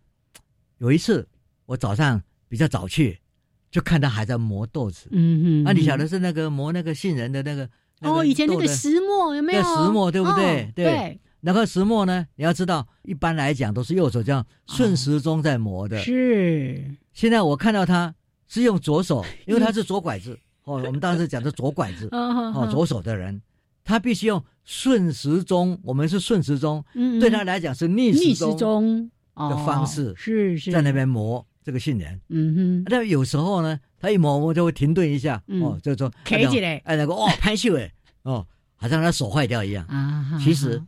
B: 有一次我早上比较早去，就看他还在磨豆子。
A: 嗯哼，
B: 啊，你晓得是那个磨那个杏仁的那个
A: 哦，以前那个
B: 石，
A: 磨有没有？
B: 石磨对不对？
A: 哦
B: 对。
A: 对，
B: 然后石磨呢，你要知道，一般来讲都是右手这样顺时钟在磨的。
A: 是，
B: 现在我看到他是用左手，因为他是左拐子。哦，我们当时讲的左拐子，
A: 哦
B: 哦，左手的人，他必须用顺时钟，我们是顺时钟，
A: 嗯
B: 对他来讲是逆
A: 逆时
B: 时钟
A: 钟
B: 的方式
A: 哦是是。
B: 在那，边磨这个杏仁。
A: 嗯哼，
B: 但有时候呢，他一磨磨就会停顿一下，
A: 嗯。
B: 哦，就说
A: 卡起来。
B: 哎，那个哦，拍秀哎，哦，好像他手坏掉一样。
A: 啊哈，
B: 其实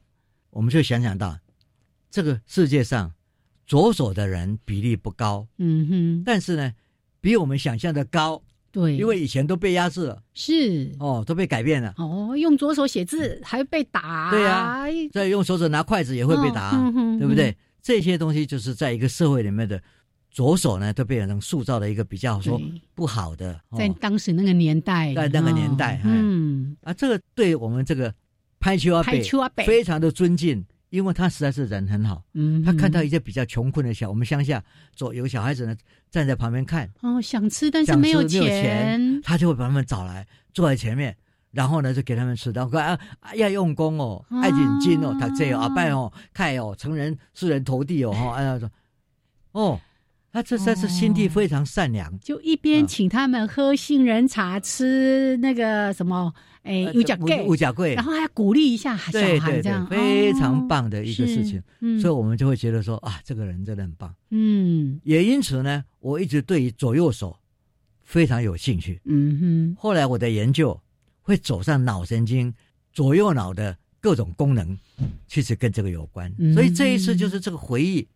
B: 我们就想想到，这个世界上左手的人比例不高，
A: 嗯哼，
B: 但是呢，比我们想象的高，
A: 对，
B: 因为以前都被压制了，
A: 是。
B: 哦，都被改变了。
A: 哦，用左手写字还被打，
B: 对呀。再用手指拿筷子也会被打，
A: 哦嗯哼
B: 对不对？这些东西就是在一个社会里面的左手呢，都被人塑造了一个比较说不好的。哦。
A: 在当时那个年代，
B: 在那个年代
A: 嗯，
B: 啊，这个对我们这个拍球阿北
A: 拍秋啊北，
B: 非常的尊敬，因为他实在是人很好。
A: 嗯，
B: 他看到一些比较穷困的小，我们乡下走有小孩子呢站在旁边看，
A: 哦想吃，但是
B: 没有钱
A: 钱，
B: 他就会把他们找来坐在前面，然后呢就给他们吃，然后说啊啊要用功哦，
A: 啊。
B: 爱认真哦，读这哦，阿拜哦，看哦，成人是人头地哦，哈，哎呀说，哦，他这算是心地非常善良，
A: 就一边
B: 啊
A: 请他们喝杏仁茶，吃那个什么，哎，
B: 呃
A: 有奖盖，
B: 五角贵
A: 然，后还鼓励一下小孩这样，
B: 对，非常
A: 哦
B: 棒的一个事情，，所以我们就会觉得说啊，这个人真的很棒。
A: 嗯。
B: 也因此呢，我一直对于左右手非常有兴趣。
A: 嗯哼，
B: 后来我的研究会走上脑神经左右脑的各种功能，其实跟这个有关。
A: 嗯。
B: 所以这一次就是这个回忆，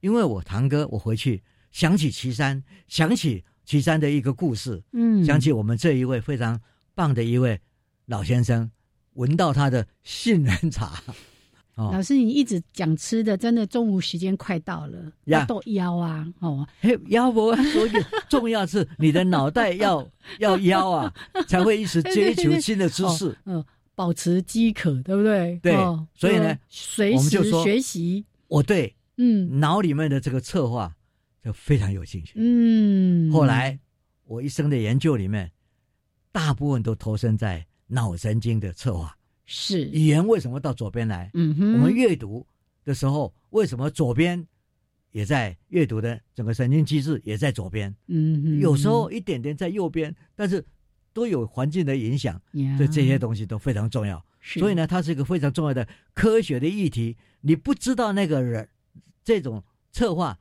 B: 因为我堂哥，我回去想起岐山，想起岐山的一个故事，
A: 嗯，
B: 想起我们这一位非常棒的一位老先生，闻到他的杏仁茶。哦。
A: 老，师，你一直讲吃的，真的中午时间快到了，
B: 呀。
A: 要豆腰啊，哦，
B: 嘿，要不所以重要是你的脑袋要 要腰啊，才会一直追求新的知识。
A: 嗯、保持饥渴，对不对？
B: 对
A: 哦
B: 所以呢
A: 随时
B: 我们就说
A: 学习，
B: 我对
A: 嗯。
B: 脑里面的这个策划就非常有兴趣。
A: 嗯。
B: 后来我一生的研究里面，大部分都投身在脑神经的策划。
A: 是，
B: 语言为什么到左边来？
A: 嗯哼，
B: 我们阅读的时候，为什么左边也在阅读的整个神经机制也在左边？
A: 嗯哼，
B: 有时候一点点在右边，但是都有环境的影响，
A: 呀，
B: 所以这些东西都非常重要。所以，呢，它是一个非常重要的科学的议题。你不知道那个人这种策划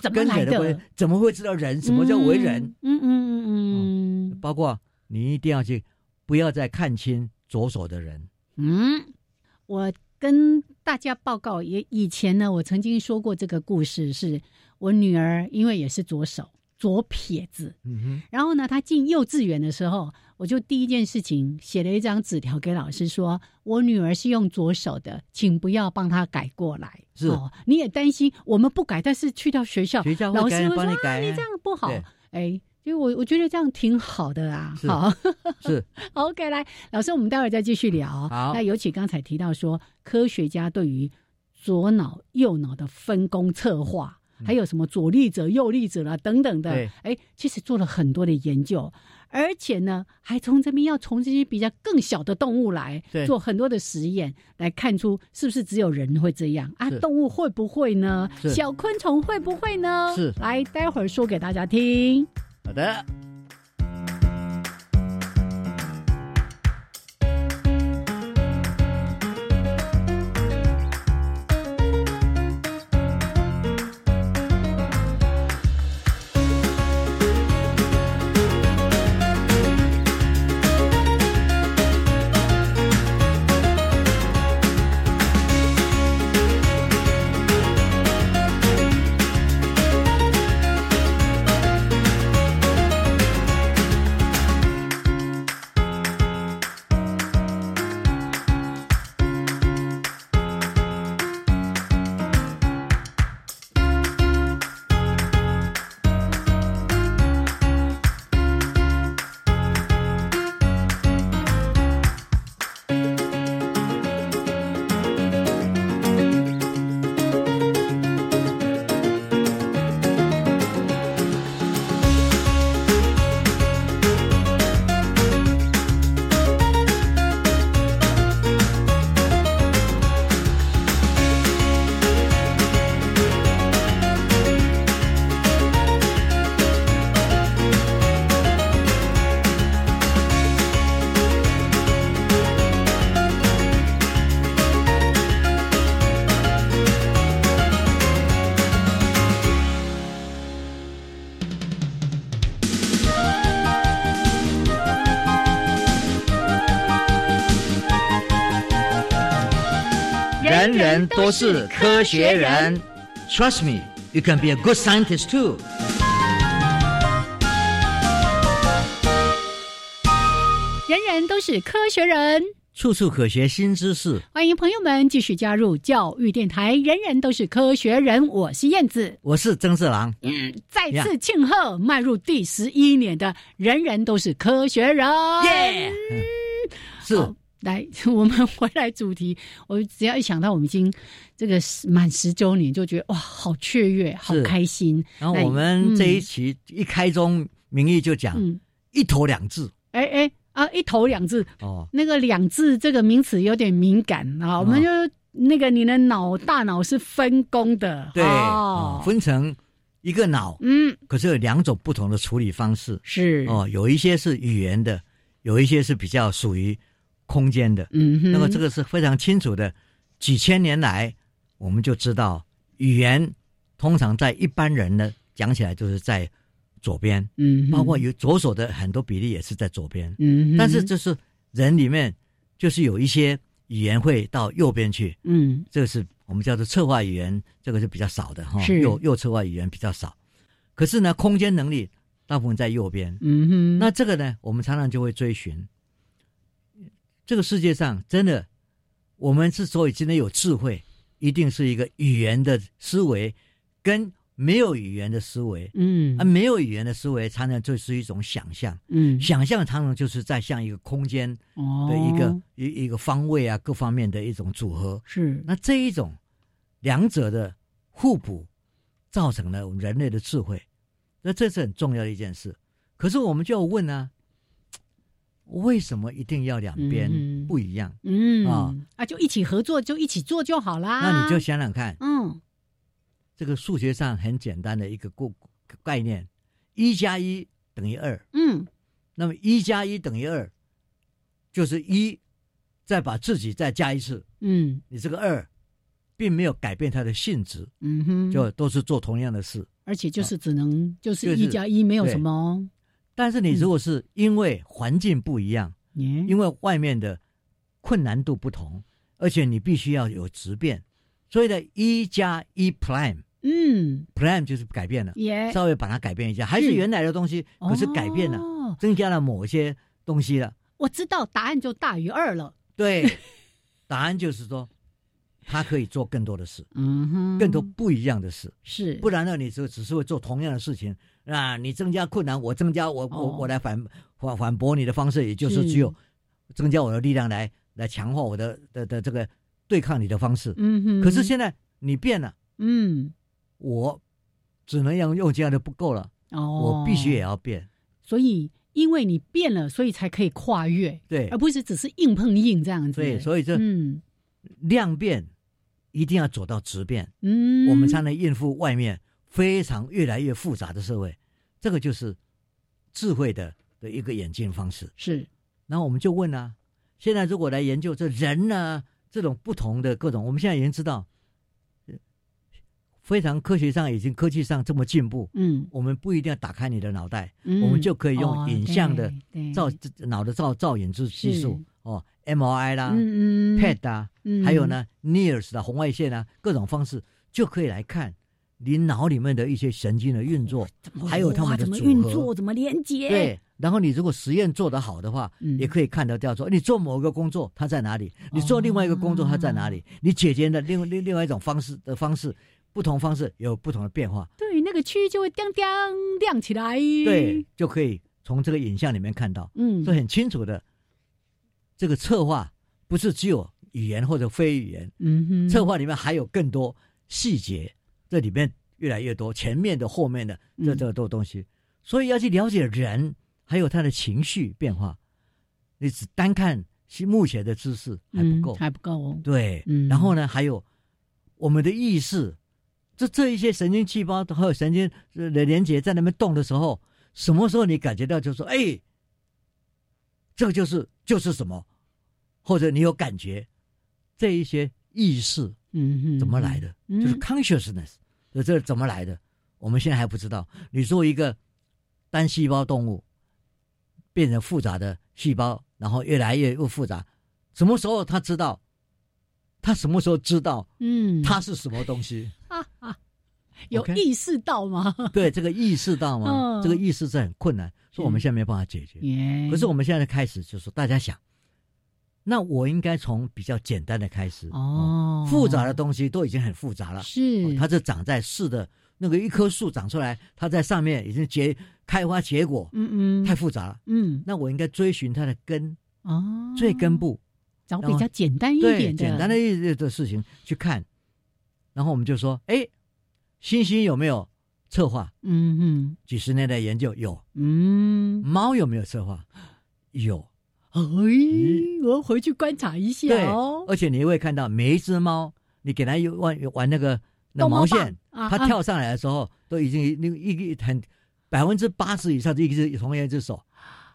A: 怎么来
B: 的，怎么会知道人什么叫为人？？
A: 嗯嗯嗯嗯嗯
B: 包括你一定要去，不要再看清左手的人。
A: 嗯，我跟大家报告，也以前呢，我曾经说过这个故事，是我女儿因为也是左手左撇子，
B: 嗯
A: 然后呢，他进幼稚园的时候，我就第一件事情写了一张纸条给老师说，我女儿是用左手的，请不要帮她改过来。
B: 是。
A: 哦，你也担心我们不改，但是去到学校，
B: 学校
A: 老师
B: 改
A: 会说啊，
B: 你
A: 这样不好。
B: 对。
A: 哎，就我我觉得这样挺好的啊。
B: 是。
A: 好。
B: 哼，是
A: ，OK，来，老师，我们待会儿再继续聊。
B: 好。
A: 那尤其刚才提到说，科学家对于左脑、右脑的分工策划，还有什么左立者、右立者啦等等的哎，其实做了很多的研究，而且呢，还从这边要从这些比较更小的动物来做很多的实验，来看出是不是只有人会这样啊？动物会不会呢？小昆虫会不会呢？
B: 是
A: 来，待会儿说给大家听。
B: 好的。都是科学人。Trust me, you can be a good scientist too.
A: 人人都是科学人。
B: 处处可学新知识。
A: 欢迎朋友们继续加入教育电台，人人都是科学人，我是燕子。
B: 我是曾志郎。
A: 嗯再次庆贺迈入第十一年的人人都是科学人，
B: 耶！是
A: 好来，我们回来主题。我只要一想到我们已经这个满十周年，就觉得哇，好雀跃，好开心。
B: 然后我们这一期一开宗明义就讲
A: 嗯，
B: 一头两字。
A: 哎哎啊，一头两字，
B: 哦，
A: 那个两字这个名词有点敏感啊，我们就那个你的脑大脑是分工的，
B: 对，分成一个脑，
A: 嗯。
B: 可是有两种不同的处理方式。
A: 是。
B: 哦，有一些是语言的，有一些是比较属于空间的。
A: 嗯哼，
B: 那么这个是非常清楚的，几千年来我们就知道，语言通常在一般人呢讲起来就是在左边，
A: 嗯，
B: 包括有左手的很多比例也是在左边，
A: 嗯哼，
B: 但是就是人里面就是有一些语言会到右边去，
A: 嗯。
B: 这个是我们叫做策划语言，这个是比较少的哈，
A: 是。
B: 右右策划语言比较少。可是呢，空间能力大部分在右边。
A: 嗯哼，
B: 那这个呢，我们常常就会追寻，这个世界上真的，我们之所以今天有智慧，一定是一个语言的思维跟没有语言的思维。
A: 嗯
B: 啊，没有语言的思维，常常就是一种想象。
A: 嗯
B: 想象常常就是在像一个空间
A: 哦
B: 的一个、一一个方位啊，各方面的一种组合。
A: 是
B: 那这一种两者的互补，造成了人类的智慧。那这是很重要的一件事。可是我们就要问啊，为什么一定要两边
A: 嗯
B: 不一样？
A: 嗯
B: 啊
A: 啊，就一起合作，就一起做就好啦。
B: 那你就想想看，
A: 嗯
B: 这个数学上很简单的一个过概念：一加一等于二。
A: 嗯
B: 那么一加一等于二，就是一，再把自己再加一次，
A: 嗯
B: 你这个二，并没有改变它的性质，
A: 嗯哼，
B: 就都是做同样的事。
A: 而且就是只能就是
B: 就是
A: 一加一，没有什么。
B: 但是你如果是因为环境不一样，
A: 因
B: 因为外面的困难度不同，而且你必须要有质变，所以呢，一加一 prime
A: 嗯。
B: prime 就是改变了，
A: 也
B: 稍微把它改变一下，还是原来的东西，可是改变了，
A: 哦。
B: 增加了某些东西了。
A: 我知道答案就大于二了。
B: 对，答案就是说，他可以做更多的事，
A: 嗯哼，
B: 更多不一样的事。
A: 是。
B: 不然呢，你就只是会做同样的事情啊，你增加困难，我增加我我
A: 哦。
B: 我来反反反驳你的方式，也就是
A: 是。
B: 只有增加我的力量来来强化我的的的这个对抗你的方式。
A: 嗯哼，
B: 可是现在你变了，
A: 嗯。
B: 我只能用用这样的不够了，
A: 哦，
B: 我必须也要变。
A: 所以因为你变了，所以才可以跨越，
B: 对。
A: 而不是只是硬碰硬这样子。
B: 对，所以这
A: 嗯。
B: 量变一定要走到质变，
A: 嗯，
B: 我们才能应付外面非常越来越复杂的社会。这个就是智慧的的一个演进方式。
A: 是。
B: 然后我们就问啊，现在如果来研究这人呢，这种不同的各种，我们现在已经知道，呃非常科学上已经科技上这么进步，
A: 嗯，
B: 我们不一定要打开你的脑袋，
A: 嗯。
B: 我们就可以用
A: 哦
B: 影像的
A: 对对。
B: 造脑的照照影之技术哦，MRI 啦、
A: 嗯嗯。
B: PET 啊，
A: 嗯。
B: 还有呢 NIRS 的红外线啊，各种方式就可以来看你脑里面的一些神经的运作，还有他们的
A: 怎么运作，怎么连接？
B: 对，然后你如果实验做得好的话，
A: 嗯。
B: 也可以看得到说，你做某个工作它在哪里，你做另外一个工作它在哪里，你解决的另另另外一种方式的方式，不同方式有不同的变化，
A: 对，那个区域就会亮亮亮起来。
B: 对，，就可以从这个影像里面看到，
A: 嗯，
B: 所以很清楚的，这个策划不是只有语言或者非语言，
A: 嗯哼，
B: 策划里面还有更多细节，这里面越来越多，前面的、后面的，这
A: 嗯
B: 这多东西，所以要去了解人，还有他的情绪变化，你只单看是目前的知识还不够，
A: 嗯还不够哦。
B: 对，
A: 嗯。
B: 然后呢，还有我们的意识，这这一些神经细胞还有神经的连接在那边动的时候，什么时候你感觉到就说，哎，这个就是就是什么，或者你有感觉，这一些意识
A: 嗯哼，
B: 怎么来的？
A: 嗯
B: 就是 consciousness，这这怎么来的？我们现在还不知道。你做一个单细胞动物，变成复杂的细胞，然后越来越越复杂，什么时候他知道？他什么时候知道
A: 嗯，
B: 它是什么东西？
A: 有
B: OK
A: 意识到吗？
B: 对，这个意识到吗？
A: 嗯
B: 这个意识是很困难，所以我们现在没办法解决。
A: 耶
B: 可是我们现在开始就是，大家想，那我应该从比较简单的开始
A: 哦
B: 复杂的东西都已经很复杂了。
A: 是
B: 哦它是长在树的那个一棵树长出来，它在上面已经结开花结果，
A: 嗯嗯
B: 太复杂了。
A: 嗯
B: 那我应该追寻它的根，
A: 哦，
B: 最根部，
A: 找比较简单一点的
B: 简单的一的事情去看，然后我们就说，哎，星星有没有策划？
A: 嗯嗯
B: 几十年的研究有，
A: 嗯，
B: 猫有没有策划？有，
A: 哎，我要回去观察一下
B: 对
A: 哦，。
B: 而且你会看到每一只猫，你给它玩玩那个毛线它跳上来的时候，都已经那个一个很百分之八十以上的一只同样一只手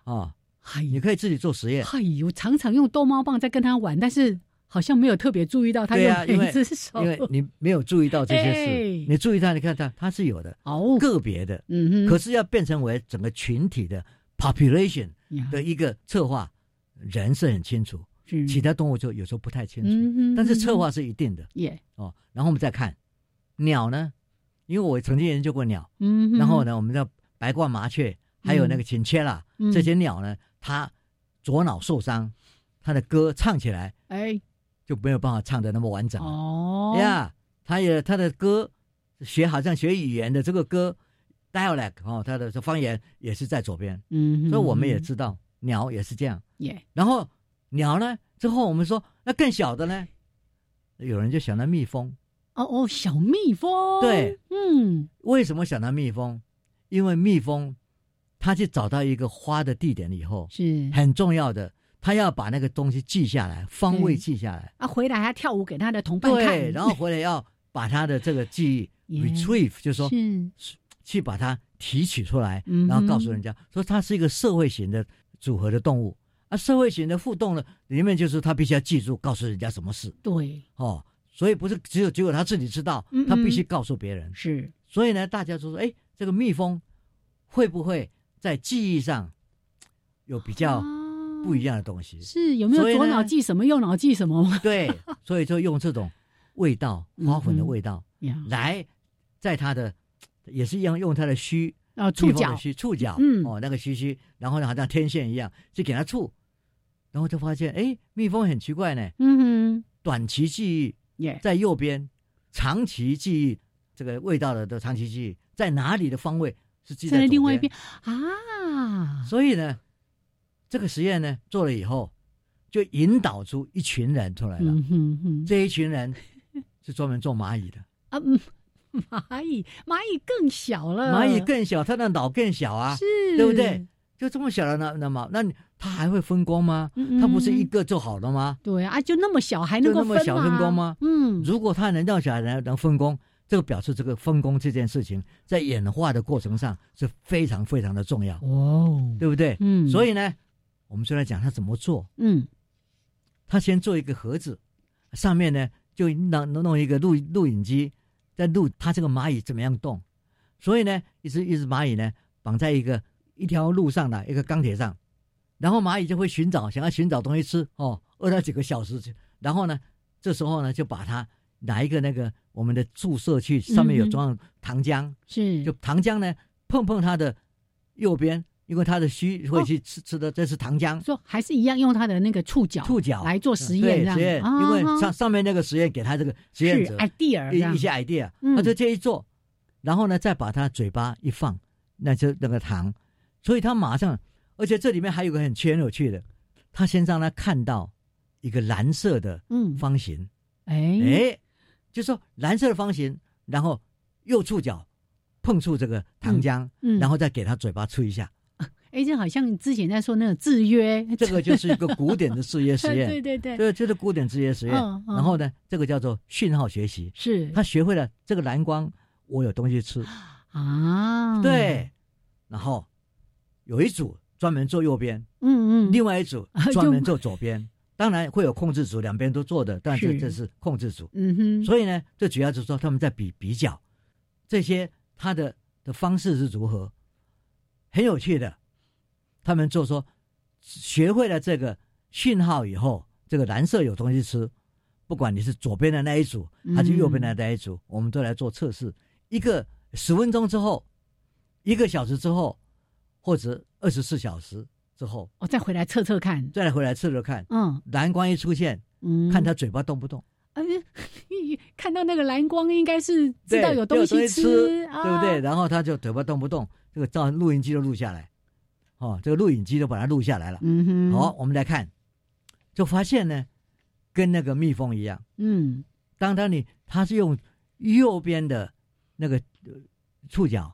B: 啊，
A: 哎，
B: 你可以自己做实验。
A: 哎呦，常常用逗猫棒在跟它玩，但是好像没有特别注意到它
B: 对啊因为
A: 用哪一只手。
B: 因为你没有注意到这些事，
A: 哎。
B: 你注意到，你看它它是有的，
A: 哦，
B: 个别的，
A: 嗯哼，
B: 可是要变成为整个群体的 population 的一个策划，人是很清楚，
A: 是
B: 其他动物就有时候不太清楚，
A: 嗯
B: 但是策划是一定的
A: 耶，
B: 哦。然后我们再看鸟呢，因为我曾经研究过鸟，
A: 嗯哼，
B: 然后呢，我们的白冠麻雀还有那个琴切啦，
A: 嗯。
B: 这些鸟呢，它左脑受伤，它的歌唱起来
A: 哎，
B: 就没有办法唱的那么完整了。
A: 哦，
B: 呀，它也它的歌学好像学语言的这个歌 dialect 哦，它的方言也是在左边，
A: 嗯哼，
B: 所以我们也知道鸟也是这样。
A: 耶，
B: 然后鸟呢，之后我们说那更小的呢，有人就想到蜜蜂。
A: 哦哦，小蜜蜂，
B: 对，
A: 嗯，
B: 为什么想到蜜蜂？因为蜜蜂它去找到一个花的地点以后，
A: 是。
B: 很重要的，它要把那个东西记下来，方位记下来。
A: 啊，回来还跳舞给他的同伴看，
B: 对，然后回来要把它的这个记忆 retrieve，就是说
A: 是。
B: 去把它提取出来，
A: 嗯
B: 然后告诉人家说它是一个社会型的组合的动物。啊，社会型的互动呢，里面就是他必须要记住，告诉人家什么事
A: 对，
B: 哦。所以不是只有只有他自己知道
A: 嗯，
B: 他必须告诉别人。
A: 是
B: 所以呢，大家就说，哎，这个蜜蜂会不会在记忆上有比较不一样的东西？
A: 是有没有左脑记什么，右脑记什么吗？
B: 对，所以就用这种味道，花粉的味道、
A: 呀，
B: 来，在它的也是一样用它的须，
A: 啊，触角
B: 蜜蜂的，须触角，
A: 嗯
B: 哦，那个须须，然后呢，好像天线一样，就给它触，然后就发现，哎，蜜蜂很奇怪呢，
A: 嗯哼
B: 短期记忆在右边，长期记忆这个味道的的长期记忆在哪里的方位是记
A: 在
B: 在
A: 另外一边啊，
B: 所以呢，这个实验呢做了以后，就引导出一群人出来了。
A: 嗯哼哼，
B: 这一群人是专门做蚂蚁的，
A: 啊，嗯，蚂蚁，蚂蚁更小了，
B: 蚂蚁更小，它的脑更小啊，
A: 是，
B: 对不对？就这么小的那那么，那你它还会分工吗？
A: 嗯？嗯
B: 它不是一个就好了吗？
A: 对啊，就那么小还能
B: 那么小分工吗
A: 嗯，
B: 如果它能让小孩能能分工，这个表示这个分工这件事情在演化的过程上是非常非常的重要，
A: 哦，
B: 对不对？
A: 嗯，
B: 所以呢，我们就来讲它怎么做。
A: 嗯
B: 他先做一个盒子，上面呢就弄弄一个录录影机，在录它这个蚂蚁怎么样动。所以呢，一只一只蚂蚁呢绑在一个一条路上的一个钢铁上，然后蚂蚁就会寻找，想要寻找东西吃哦，饿到几个小时，然后呢，这时候呢就把它拿一个那个我们的注射器，上面有装糖浆，
A: 是，
B: 就糖浆呢碰碰它的右边，因为它的须会去吃、吃的，这是糖浆。
A: 说还是一样用它的那个触角
B: 触角。
A: 来做实验，
B: 实验，
A: 啊
B: 因为
A: 哈。
B: 上上面那个实验给他这个实验者
A: idea
B: 一一些 idea，
A: 嗯。
B: 他就这一做，然后呢再把他嘴巴一放，那就那个糖，所以他马上，而且这里面还有个很很有趣的，他先让他看到一个蓝色的
A: 嗯，
B: 方形，
A: 哎。
B: 哎，就说蓝色的方形，然后右触角碰触这个糖浆，
A: 嗯，
B: 然后再给他嘴巴吹一下，
A: 哎，这好像你之前在说那个制约，
B: 这个就是一个古典的制约实验，
A: 对对对，
B: 这个就是古典制约实验。
A: 嗯嗯
B: 然后呢，这个叫做讯号学习，
A: 是
B: 他学会了这个蓝光，我有东西吃，
A: 啊，，
B: 对。然后有一组专门做右边，
A: 嗯嗯，
B: 另外一组专门做左边。当然会有控制组，两边都做的，但是
A: 是
B: 这是控制组。
A: 嗯哼，
B: 所以呢，这主要就是说他们在比比较这些他的的方式是如何，很有趣的。他们就说，学会了这个讯号以后，这个蓝色有东西吃，不管你是左边的那一组还是右边的那一组，我们都来做测试。一个十分钟之后，一个小时之后，或者二十四小时之后，
A: 我再回来测测看，
B: 再来回来测测看，
A: 嗯
B: 蓝光一出现，
A: 嗯，
B: 看他嘴巴动不动。
A: 哎，看到那个蓝光，应该是知道有东
B: 西
A: 吃，啊
B: 对不对？？然后他就嘴巴动不动，这个照录音机都录下来，哦，这个录影机都把它录下来了。
A: 嗯哼，
B: 好，，我们来看，就发现呢，跟那个蜜蜂一样，
A: 嗯。
B: 当当你它是用右边的那个呃触角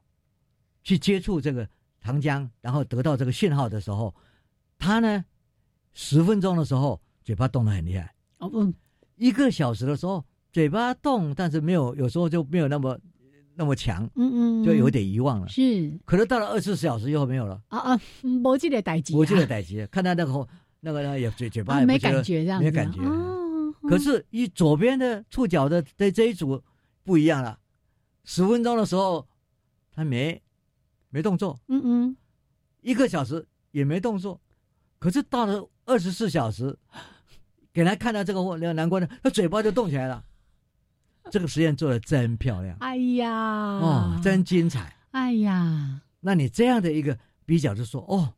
B: 去接触这个糖浆，然后得到这个讯号的时候，它呢十分钟的时候嘴巴动得很厉害，
A: 哦不，
B: 一个小时的时候嘴巴动，但是没有有时候就没有那么那么强，
A: 嗯嗯，
B: 就有点遗忘了。
A: 是。
B: 可能到了二十四小时以后没有了，
A: 啊啊，没记得代志啊，
B: 我记得逮急，看他那个那个那也嘴嘴巴也没
A: 感觉这样子，
B: 没感觉。
A: 哦
B: 可是，一左边的触角的这这一组不一样了，十分钟的时候他没没动作，
A: 嗯嗯，
B: 一个小时也没动作，可是到了二十四小时，给他看到这个那个南瓜呢，他嘴巴就动起来了。这个实验做的真漂亮。
A: 哎呀，
B: 哦，真精彩。
A: 哎呀，
B: 那你这样的一个比较，就说哦，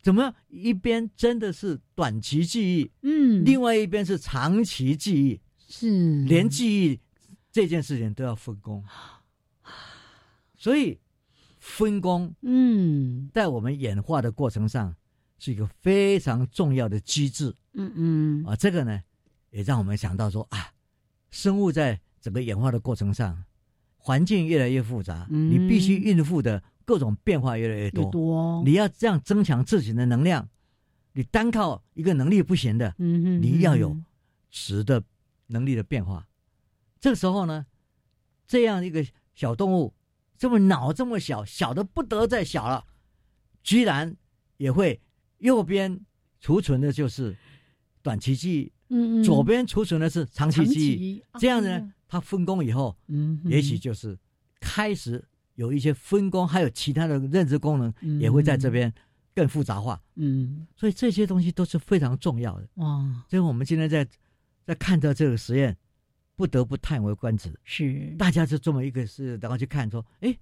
B: 怎么一边真的是短期记忆，
A: 嗯，
B: 另外一边是长期记忆，
A: 是。
B: 连记忆这件事情都要分工，所以分工
A: 嗯。
B: 在我们演化的过程上是一个非常重要的机制。
A: 嗯嗯。
B: 啊。这个呢，也让我们想到说啊，生物在整个演化的过程上，环境越来越复杂，
A: 嗯
B: 你必须应付的各种变化越来越
A: 越
B: 多。
A: 多，
B: 你要这样增强自己的能量，你单靠一个能力不行的，
A: 嗯哼
B: 你要有质的能力的变化。这个时候呢，这样一个小动物，这么脑这么小，小的不得再小了，居然也会右边储存的就是短期记忆，
A: 嗯嗯
B: 左边储存的是长期
A: 长
B: 记忆。
A: 期
B: 这样呢
A: 哦，
B: 它分工以后，
A: 嗯，
B: 也许就是开始有一些分工，还有其他的认知功能也会在这边更复杂化。
A: 嗯
B: 所以这些东西都是非常重要的。
A: 哇
B: 所以我们今天在在看到这个实验，不得不叹为观止。
A: 是
B: 大家就这么一个事，然后去看说，哎，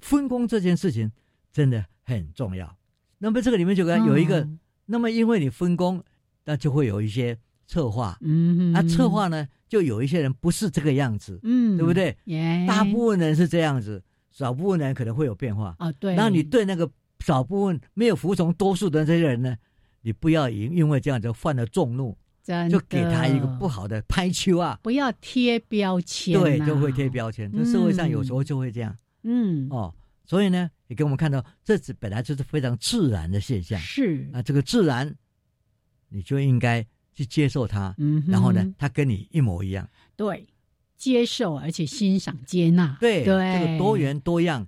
B: 分工这件事情真的很重要。那么这个里面就跟有一个，
A: 哦
B: 那么因为你分工，那就会有一些策划。
A: 嗯哼
B: 啊，策划呢，就有一些人不是这个样子，
A: 嗯
B: 对不对？大部分人是这样子，少部分人可能会有变化。
A: 哦对，
B: 然后你对那个少部分没有服从多数的这些人呢，你不要因因为这样就犯了众怒，
A: 真
B: 就给他一个不好的拍球啊，
A: 不要贴标签呐，
B: 对，就会贴标签。这社会上有时候就会这样。
A: 嗯。
B: 哦，所以呢，也给我们看到，这只本来就是非常自然的现象。
A: 是。
B: 啊，这个自然，你就应该去接受它，
A: 嗯
B: 然后呢，它跟你一模一样，
A: 对接受而且欣赏接纳。
B: 对，
A: 对。
B: 这个多元多样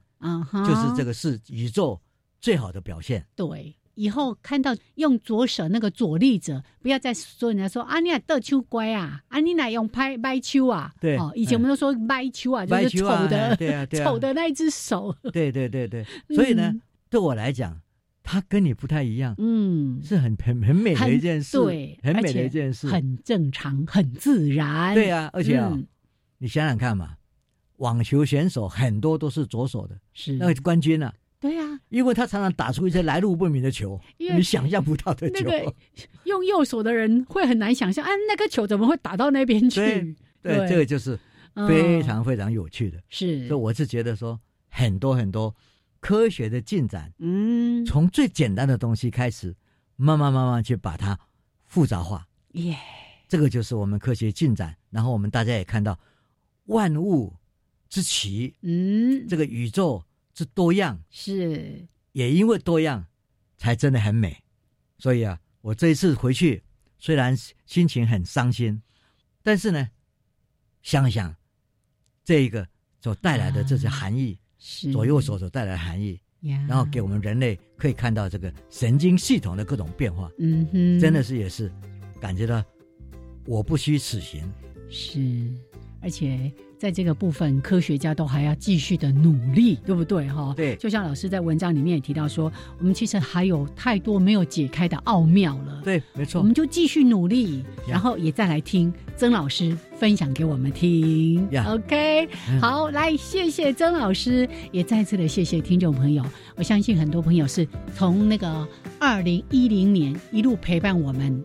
B: 就是这个是宇宙最好的表现。
A: 对。以后看到用左手那个左立者，不要再说人家说啊，你俩得秋乖啊，啊，你俩用拍掰秋啊，
B: 对
A: 哦，以前我们都说掰秋啊，就是丑的，
B: 对啊对啊。
A: 丑的那一只手，
B: 对对对对，所以呢
A: 嗯，
B: 对我来讲，它跟你不太一样，
A: 嗯，
B: 是很很很美的一件事，
A: 对，
B: 很美的一件事，
A: 很正常，很自然，
B: 对啊，而且啊，
A: 嗯。
B: 你想想看嘛，网球选手很多都是左手的，
A: 是。
B: 那个冠军啊，
A: 对啊，
B: 因为他常常打出一些来路不明的球，你想象不到的球，
A: 那个 用右手的人会很难想象，啊，那个球怎么会打到那边去？
B: 对对，
A: 对。
B: 这个就是
A: 嗯。
B: 非常非常有趣的。
A: 是。
B: 所以我是觉得说，很多很多科学的进展，
A: 嗯
B: 从最简单的东西开始，慢慢慢慢去把它复杂化。
A: 耶
B: 这个就是我们科学进展。然后我们大家也看到，万物之奇，
A: 嗯
B: 这个宇宙之多样，
A: 是
B: 也因为多样，才真的很美。所以啊，我这一次回去，虽然心情很伤心，但是呢，想想这一个所带来的这些含义，
A: 是
B: 左右手所带来的含义，
A: 呀，
B: 然后给我们人类可以看到这个神经系统的各种变化，
A: 嗯哼，
B: 真的是也是感觉到我不虚此行。
A: 是，而且在这个部分，科学家都还要继续的努力，对不对？哈，
B: 对
A: 就像老师在文章里面也提到说，我们其实还有太多没有解开的奥妙了。
B: 对，没错
A: 我。们就继续努力，然后也再来听曾老师分享给我们听。OK，
B: 嗯
A: 好，来谢谢曾老师，也再次的谢谢听众朋友。我相信很多朋友是从那个二零一零年一路陪伴我们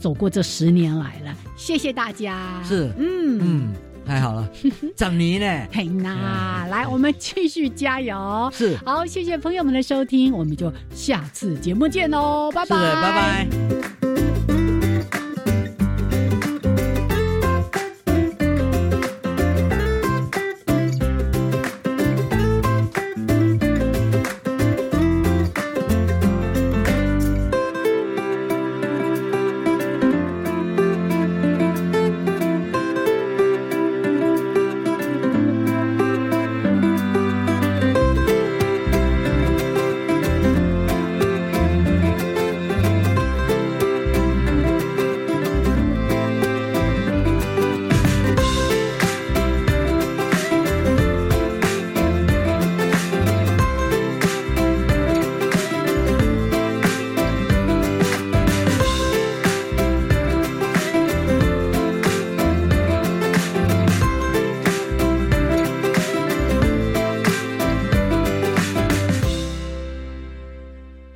A: 走过这十年来了，谢谢大家。
B: 是
A: 嗯。
B: 嗯，太好了，长你呢？
A: 嘿呐，来，我们继续加油。
B: 是
A: 好，谢谢朋友们的收听，我们就下次节目见喽，拜拜，
B: 拜拜。